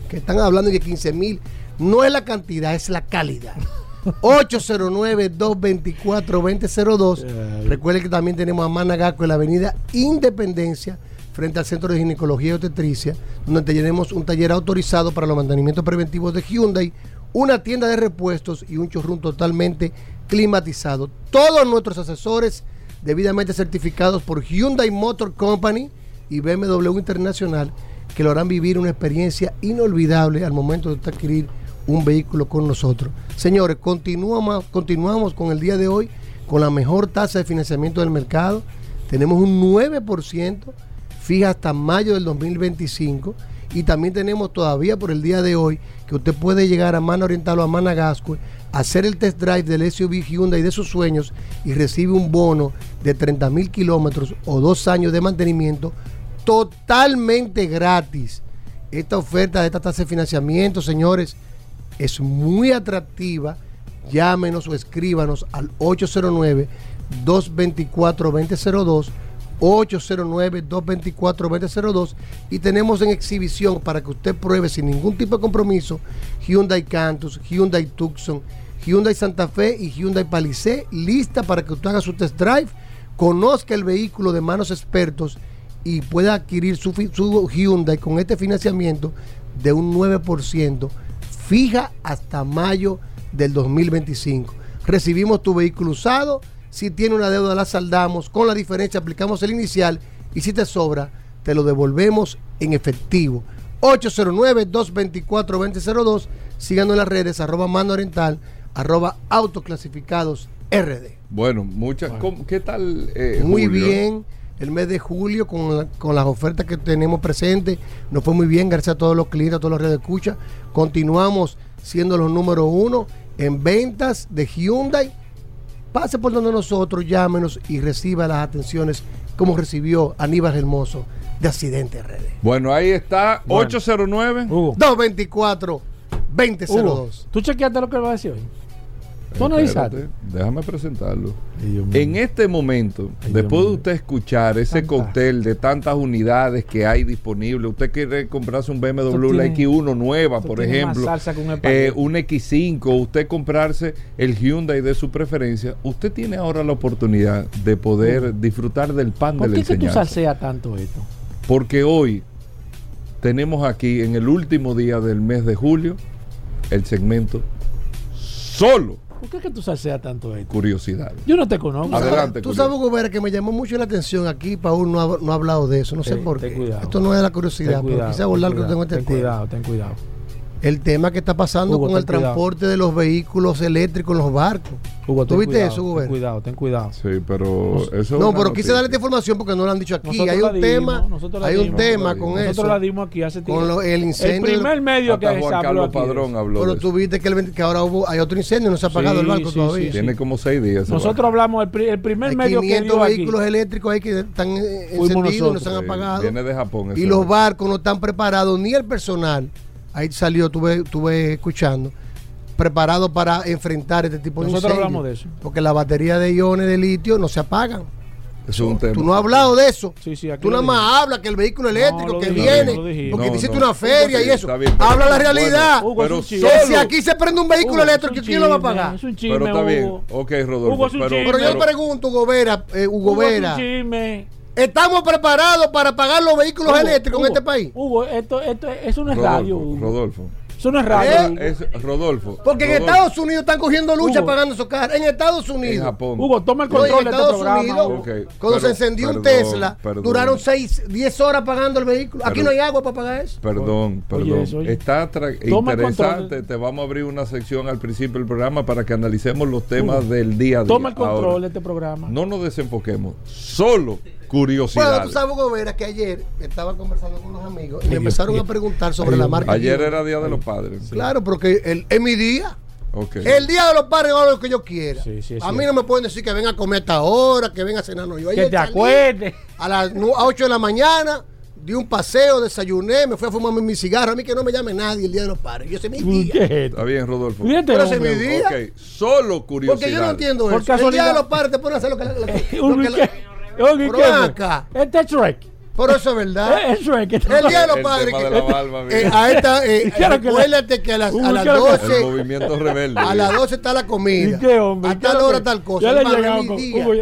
Que están hablando de que 15 mil no es la cantidad, es la calidad. 809-224-2002. Recuerden que también tenemos a Managaco en la avenida Independencia, frente al Centro de Ginecología y Obstetricia, donde tenemos un taller autorizado para los mantenimientos preventivos de Hyundai, una tienda de repuestos y un showroom totalmente climatizado. Todos nuestros asesores debidamente certificados por Hyundai Motor Company y BMW Internacional que lo harán vivir una experiencia inolvidable al momento de adquirir un vehículo con nosotros. Señores, continuamos, continuamos con el día de hoy con la mejor tasa de financiamiento del mercado. Tenemos un 9% fija hasta mayo del 2025 y también tenemos todavía por el día de hoy que usted puede llegar a Mana Oriental o a Mana Gasco, hacer el test drive del SUV Hyundai de sus sueños y recibe un bono de 30 mil kilómetros o dos años de mantenimiento totalmente gratis. Esta oferta de esta tasa de financiamiento, señores, es muy atractiva. Llámenos o escríbanos al 809-224-2002. 809-224-2002 y tenemos en exhibición para que usted pruebe sin ningún tipo de compromiso Hyundai Cantus, Hyundai Tucson, Hyundai Santa Fe y Hyundai Palisade lista para que usted haga su test drive, conozca el vehículo de manos expertos y pueda adquirir su, su Hyundai con este financiamiento de un 9% fija hasta mayo del 2025. Recibimos tu vehículo usado, si tiene una deuda la saldamos, con la diferencia aplicamos el inicial y si te sobra te lo devolvemos en efectivo. 809-224-2002, síganos en las redes arroba mano oriental, arroba autoclasificados RD. Bueno, muchas. ¿cómo- ¿Qué tal? eh, Muy Julio? bien. El mes de julio, con, la- con las ofertas que tenemos presentes, nos fue muy bien, gracias a todos los clientes, a todos los redes de escucha. Continuamos siendo los número uno en ventas de Hyundai. Pase por donde nosotros, llámenos y reciba las atenciones como recibió Aníbal Hermoso de Accidente RD. Bueno, ahí está. Bueno. 809. 224 2002. Hugo, ¿Tú chequeaste lo que él va a decir hoy? ¿Tú analizaste? Espérate, Déjame presentarlo. En este momento, después de usted escuchar ese cóctel de tantas unidades que hay disponibles, usted quiere comprarse un BMW, la tiene- X1 nueva, por ejemplo, un eh, un X5, usted comprarse el Hyundai de su preferencia, usted tiene ahora la oportunidad de poder disfrutar del pan ¿Por de la qué que tú salseas tanto esto? Porque hoy tenemos aquí, en el último día del mes de julio, el segmento solo ¿Por qué que tú salseas tanto esto? curiosidades. Yo no te conozco. Adelante, Tú sabes, Gobera, que me llamó mucho la atención aquí. Paul no ha, no ha hablado de eso. No sé Ten- por ten qué. cuidado. Esto no es de la curiosidad, Ten pero cuidado, quise abordar ten que tengo este Ten cuidado, ten cuidado. El tema que está pasando Hugo, con el ten cuidado. transporte de los vehículos eléctricos en los barcos. Hugo, ¿Tú ten viste cuidado, eso, Ten Gobera? cuidado, ten cuidado. Sí, pero eso es No, pero quise darle esta información porque no lo han dicho aquí. Nosotros hay un dimos, tema, nosotros hay un dimos. tema con Nosotros eso. la dimos aquí hace tiempo. Con lo- el incendio. El primer medio que se Juan habló Carlos aquí de eso. Padrón habló Pero tú viste que, el- que ahora hubo, hay otro incendio, no se ha apagado Sí, el barco sí, todavía. sí, Tiene como seis días. Nosotros barco. hablamos, el, pri- el primer Hay medio que 500 dio aquí. vehículos eléctricos ahí que están eh, encendidos y no nosotros. se han apagado. Viene de Japón. Y los barco. barcos no están preparados, ni el personal. Ahí salió, tuve, tuve escuchando, preparado para enfrentar este tipo de Nosotros incendios. hablamos de eso. Porque la batería de iones de litio no se apagan. Eso es un tema. Tú no has hablado de eso. Sí, sí, aquí Tú nada más hablas que el vehículo eléctrico que dijimos, viene, porque No, te hiciste no. una feria y eso. bien, Habla la realidad. Bueno, Hugo, pero si aquí se prende un vehículo Hugo, eléctrico, un ¿quién lo va a pagar? Es un chisme, Pero está bien. Ok, Rodolfo. Hugo, es un pero, chisme. Pero yo le pregunto, Hugo Vera, eh, Hugo Hugo, es un Vera, chisme. ¿Estamos preparados para pagar los vehículos Hugo, eléctricos Hugo, en este país? Hugo, esto, esto, eso no es radio. Rodolfo, Hugo. Rodolfo. Eso no es radio. ¿Eh? Es, Rodolfo. Porque en Estados Unidos están cogiendo lucha Hugo. pagando esos carros. En Estados En Unidos. Japón. Hugo, toma el No, en control de este Estados programa. Unidos, cuando se encendió un Tesla, perdón. duraron 6, 10 horas pagando el vehículo. Aquí no hay agua para pagar eso. Perdón, Oye, perdón. eso, oye. Está interesante. control. Te vamos a abrir una sección al principio del programa para que analicemos los temas del día a día. Toma el control Ahora, de este programa. no nos desenfoquemos. Solo curiosidades. Bueno, tú sabes, Hugo Vera, que ayer estaba conversando con los amigos y me empezaron a preguntar sobre la marca. Ayer era Día de los Padres. Claro, porque el, es mi día. El día de los padres hago lo que yo quiera. Sí, sí, es a mí no me pueden decir que venga a comer a esta hora, que venga a cenar. No, yo Que te acuerdes. A las nu- a 8 de la mañana, di un paseo, desayuné, me fui a fumarme mi cigarro. A mí que no me llame nadie el día de los padres. Yo sé mi día. Está bien, Rodolfo. Fíjate, Pero ese mi día. Solo curiosidades. Porque yo no entiendo Por eso. El día de los padres te ponen a hacer lo que, lo que- lo que- ¿qué? Oye, Pero ¿qué ven fue? acá. Este es Shrek. Por eso es verdad. Es Shrek. El día de los El padres. que- de la barba, mira. eh, a esta, eh, ¿Qué era que la- recuérdate que a las, a las ¿qué era que- El 12 movimiento rebelde. a las 12 está la comida. ¿Y qué, hombre? A ¿Y qué tal hora tal cosa. Ya le con-. Hugo,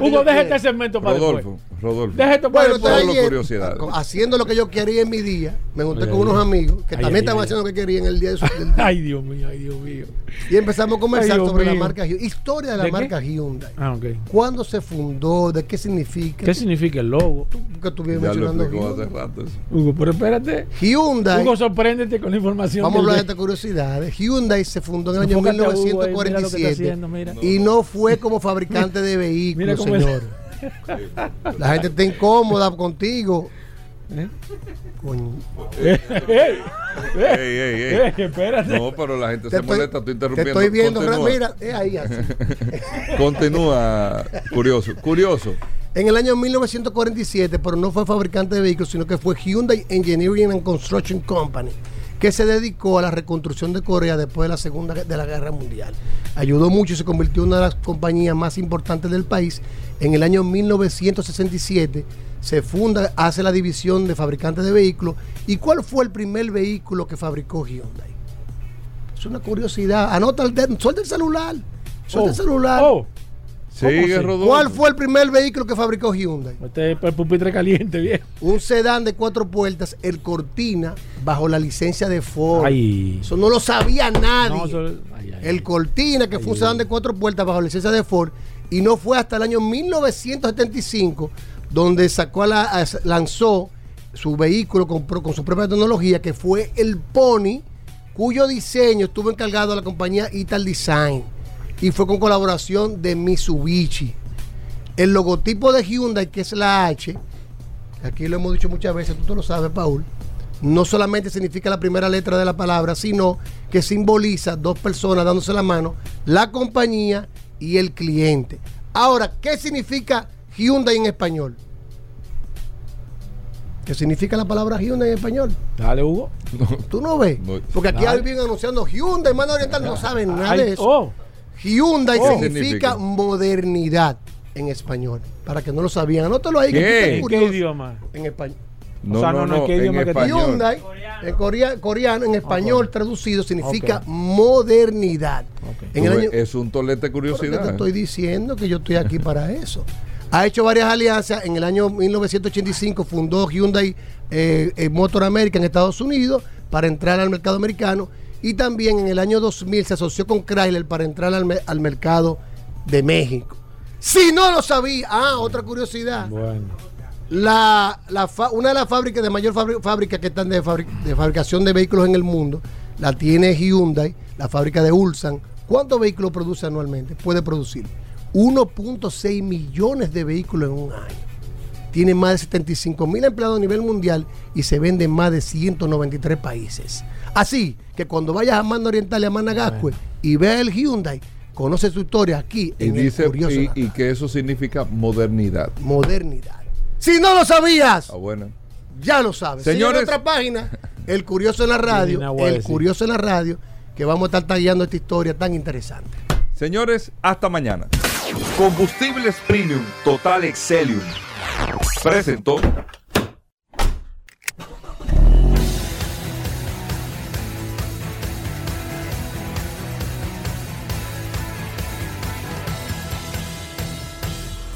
Hugo, deja este segmento para después. Rodolfo, Rodolfo. Deja esto para Bueno, ayer, curiosidades. co- haciendo lo que yo quería en mi día, me junté Ay, con ay, unos amigos que Ay, también ay, estaban ay. haciendo lo que querían el día de su día. Ay, Dios mío, ay, Dios mío. Y empezamos a conversar sobre la marca Hyundai. Historia de la ¿De qué? marca Hyundai. Ah, ok. ¿Cuándo se fundó? ¿De qué significa? ¿Qué significa el logo? que tú lo mencionando hace rato eso. Hugo, pero espérate. Hyundai. Hugo, sorpréndete con la información. Vamos a hablar de esta curiosidad. Hyundai se fundó en el año Enfócate a Hugo ahí, mira lo que está 1947 haciendo, mira. y no fue como fabricante de vehículos, señor. La gente está incómoda contigo. ¿Eh? Coño. ¡Ey! ¡Ey! Ey, ey, ey. ¡Ey! Espérate. No, pero la gente Te se estoy- molesta, estoy Te interrumpiendo. estoy viendo, Continúa. mira, es ahí así. Continúa, curioso. Curioso. En el año 1947, pero no fue fabricante de vehículos, sino que fue Hyundai Engineering and Construction Company, que se dedicó a la reconstrucción de Corea después de la Segunda de la Guerra Mundial. Ayudó mucho y se convirtió en una de las compañías más importantes del país. En el año 1967 se funda, hace la división de fabricantes de vehículos. ¿Y cuál fue el primer vehículo que fabricó Hyundai? Es una curiosidad. Anota el dedo, suelta el celular. Suelta Oh, el celular. oh. Sigue, sí? ¿Cuál fue el primer vehículo que fabricó Hyundai? Este es el pupitre caliente, viejo. Un sedán de cuatro puertas, el Cortina, bajo la licencia de Ford. Ay. Eso no lo sabía nadie. No, eso- ay, ay, el Cortina, que fue un sedán de cuatro puertas bajo la licencia de Ford, y no fue hasta el año 1975 donde sacó a la, a- lanzó su vehículo con, con su propia tecnología, que fue el Pony, cuyo diseño estuvo encargado a la compañía Ital Design y fue con colaboración de Mitsubishi. El logotipo de Hyundai, que es la H, aquí lo hemos dicho muchas veces, tú te lo sabes, Paul, no solamente significa la primera letra de la palabra, sino que simboliza dos personas dándose la mano, la compañía y el cliente. Ahora, ¿qué significa Hyundai en español? ¿Qué significa la palabra Hyundai en español? Dale, Hugo. ¿Tú no ves? Porque aquí alguien anunciando Hyundai, mano oriental, no saben nada de eso. Hyundai Oh. ¿Qué significa significa? modernidad en español. Para que no lo sabían, anótalo ahí. que ¿Qué? ¿En qué idioma? En español. No, O sea, no, no, no, no, ¿qué en idioma que. Hyundai, en corea- coreano, en español traducido, significa modernidad. En el Tú año, ves, Es un tolete que te curiosidad. estoy diciendo que yo estoy aquí para eso. Ha hecho varias alianzas. En el año 1985 fundó Hyundai eh, eh, Motor America en Estados Unidos para entrar al mercado americano. Y también en el año 2000 se asoció con Chrysler para entrar al, me- al mercado de México. Si no lo sabía, ah, otra curiosidad. Bueno. La, la fa- una de las fábricas de mayor fábrica que están de fabricación de vehículos en el mundo la tiene Hyundai, la fábrica de Ulsan. ¿Cuántos vehículos produce anualmente? Puede producir 1.6 millones de vehículos en un año. Tiene más de 75 mil empleados a nivel mundial y se vende en más de 193 países. Así que cuando vayas a Mando Oriental y a Managascue y veas el Hyundai, conoce su historia aquí Y en el dice Curioso y, y que eso significa modernidad. modernidad. Si no lo sabías, Ah, bueno. ya lo sabes. Señores. Otra página, El Curioso en la Radio, El. Curioso en la Radio, que vamos a estar tagueando esta historia tan interesante. Señores, hasta mañana. Combustibles Premium Total Excelium. Presentó.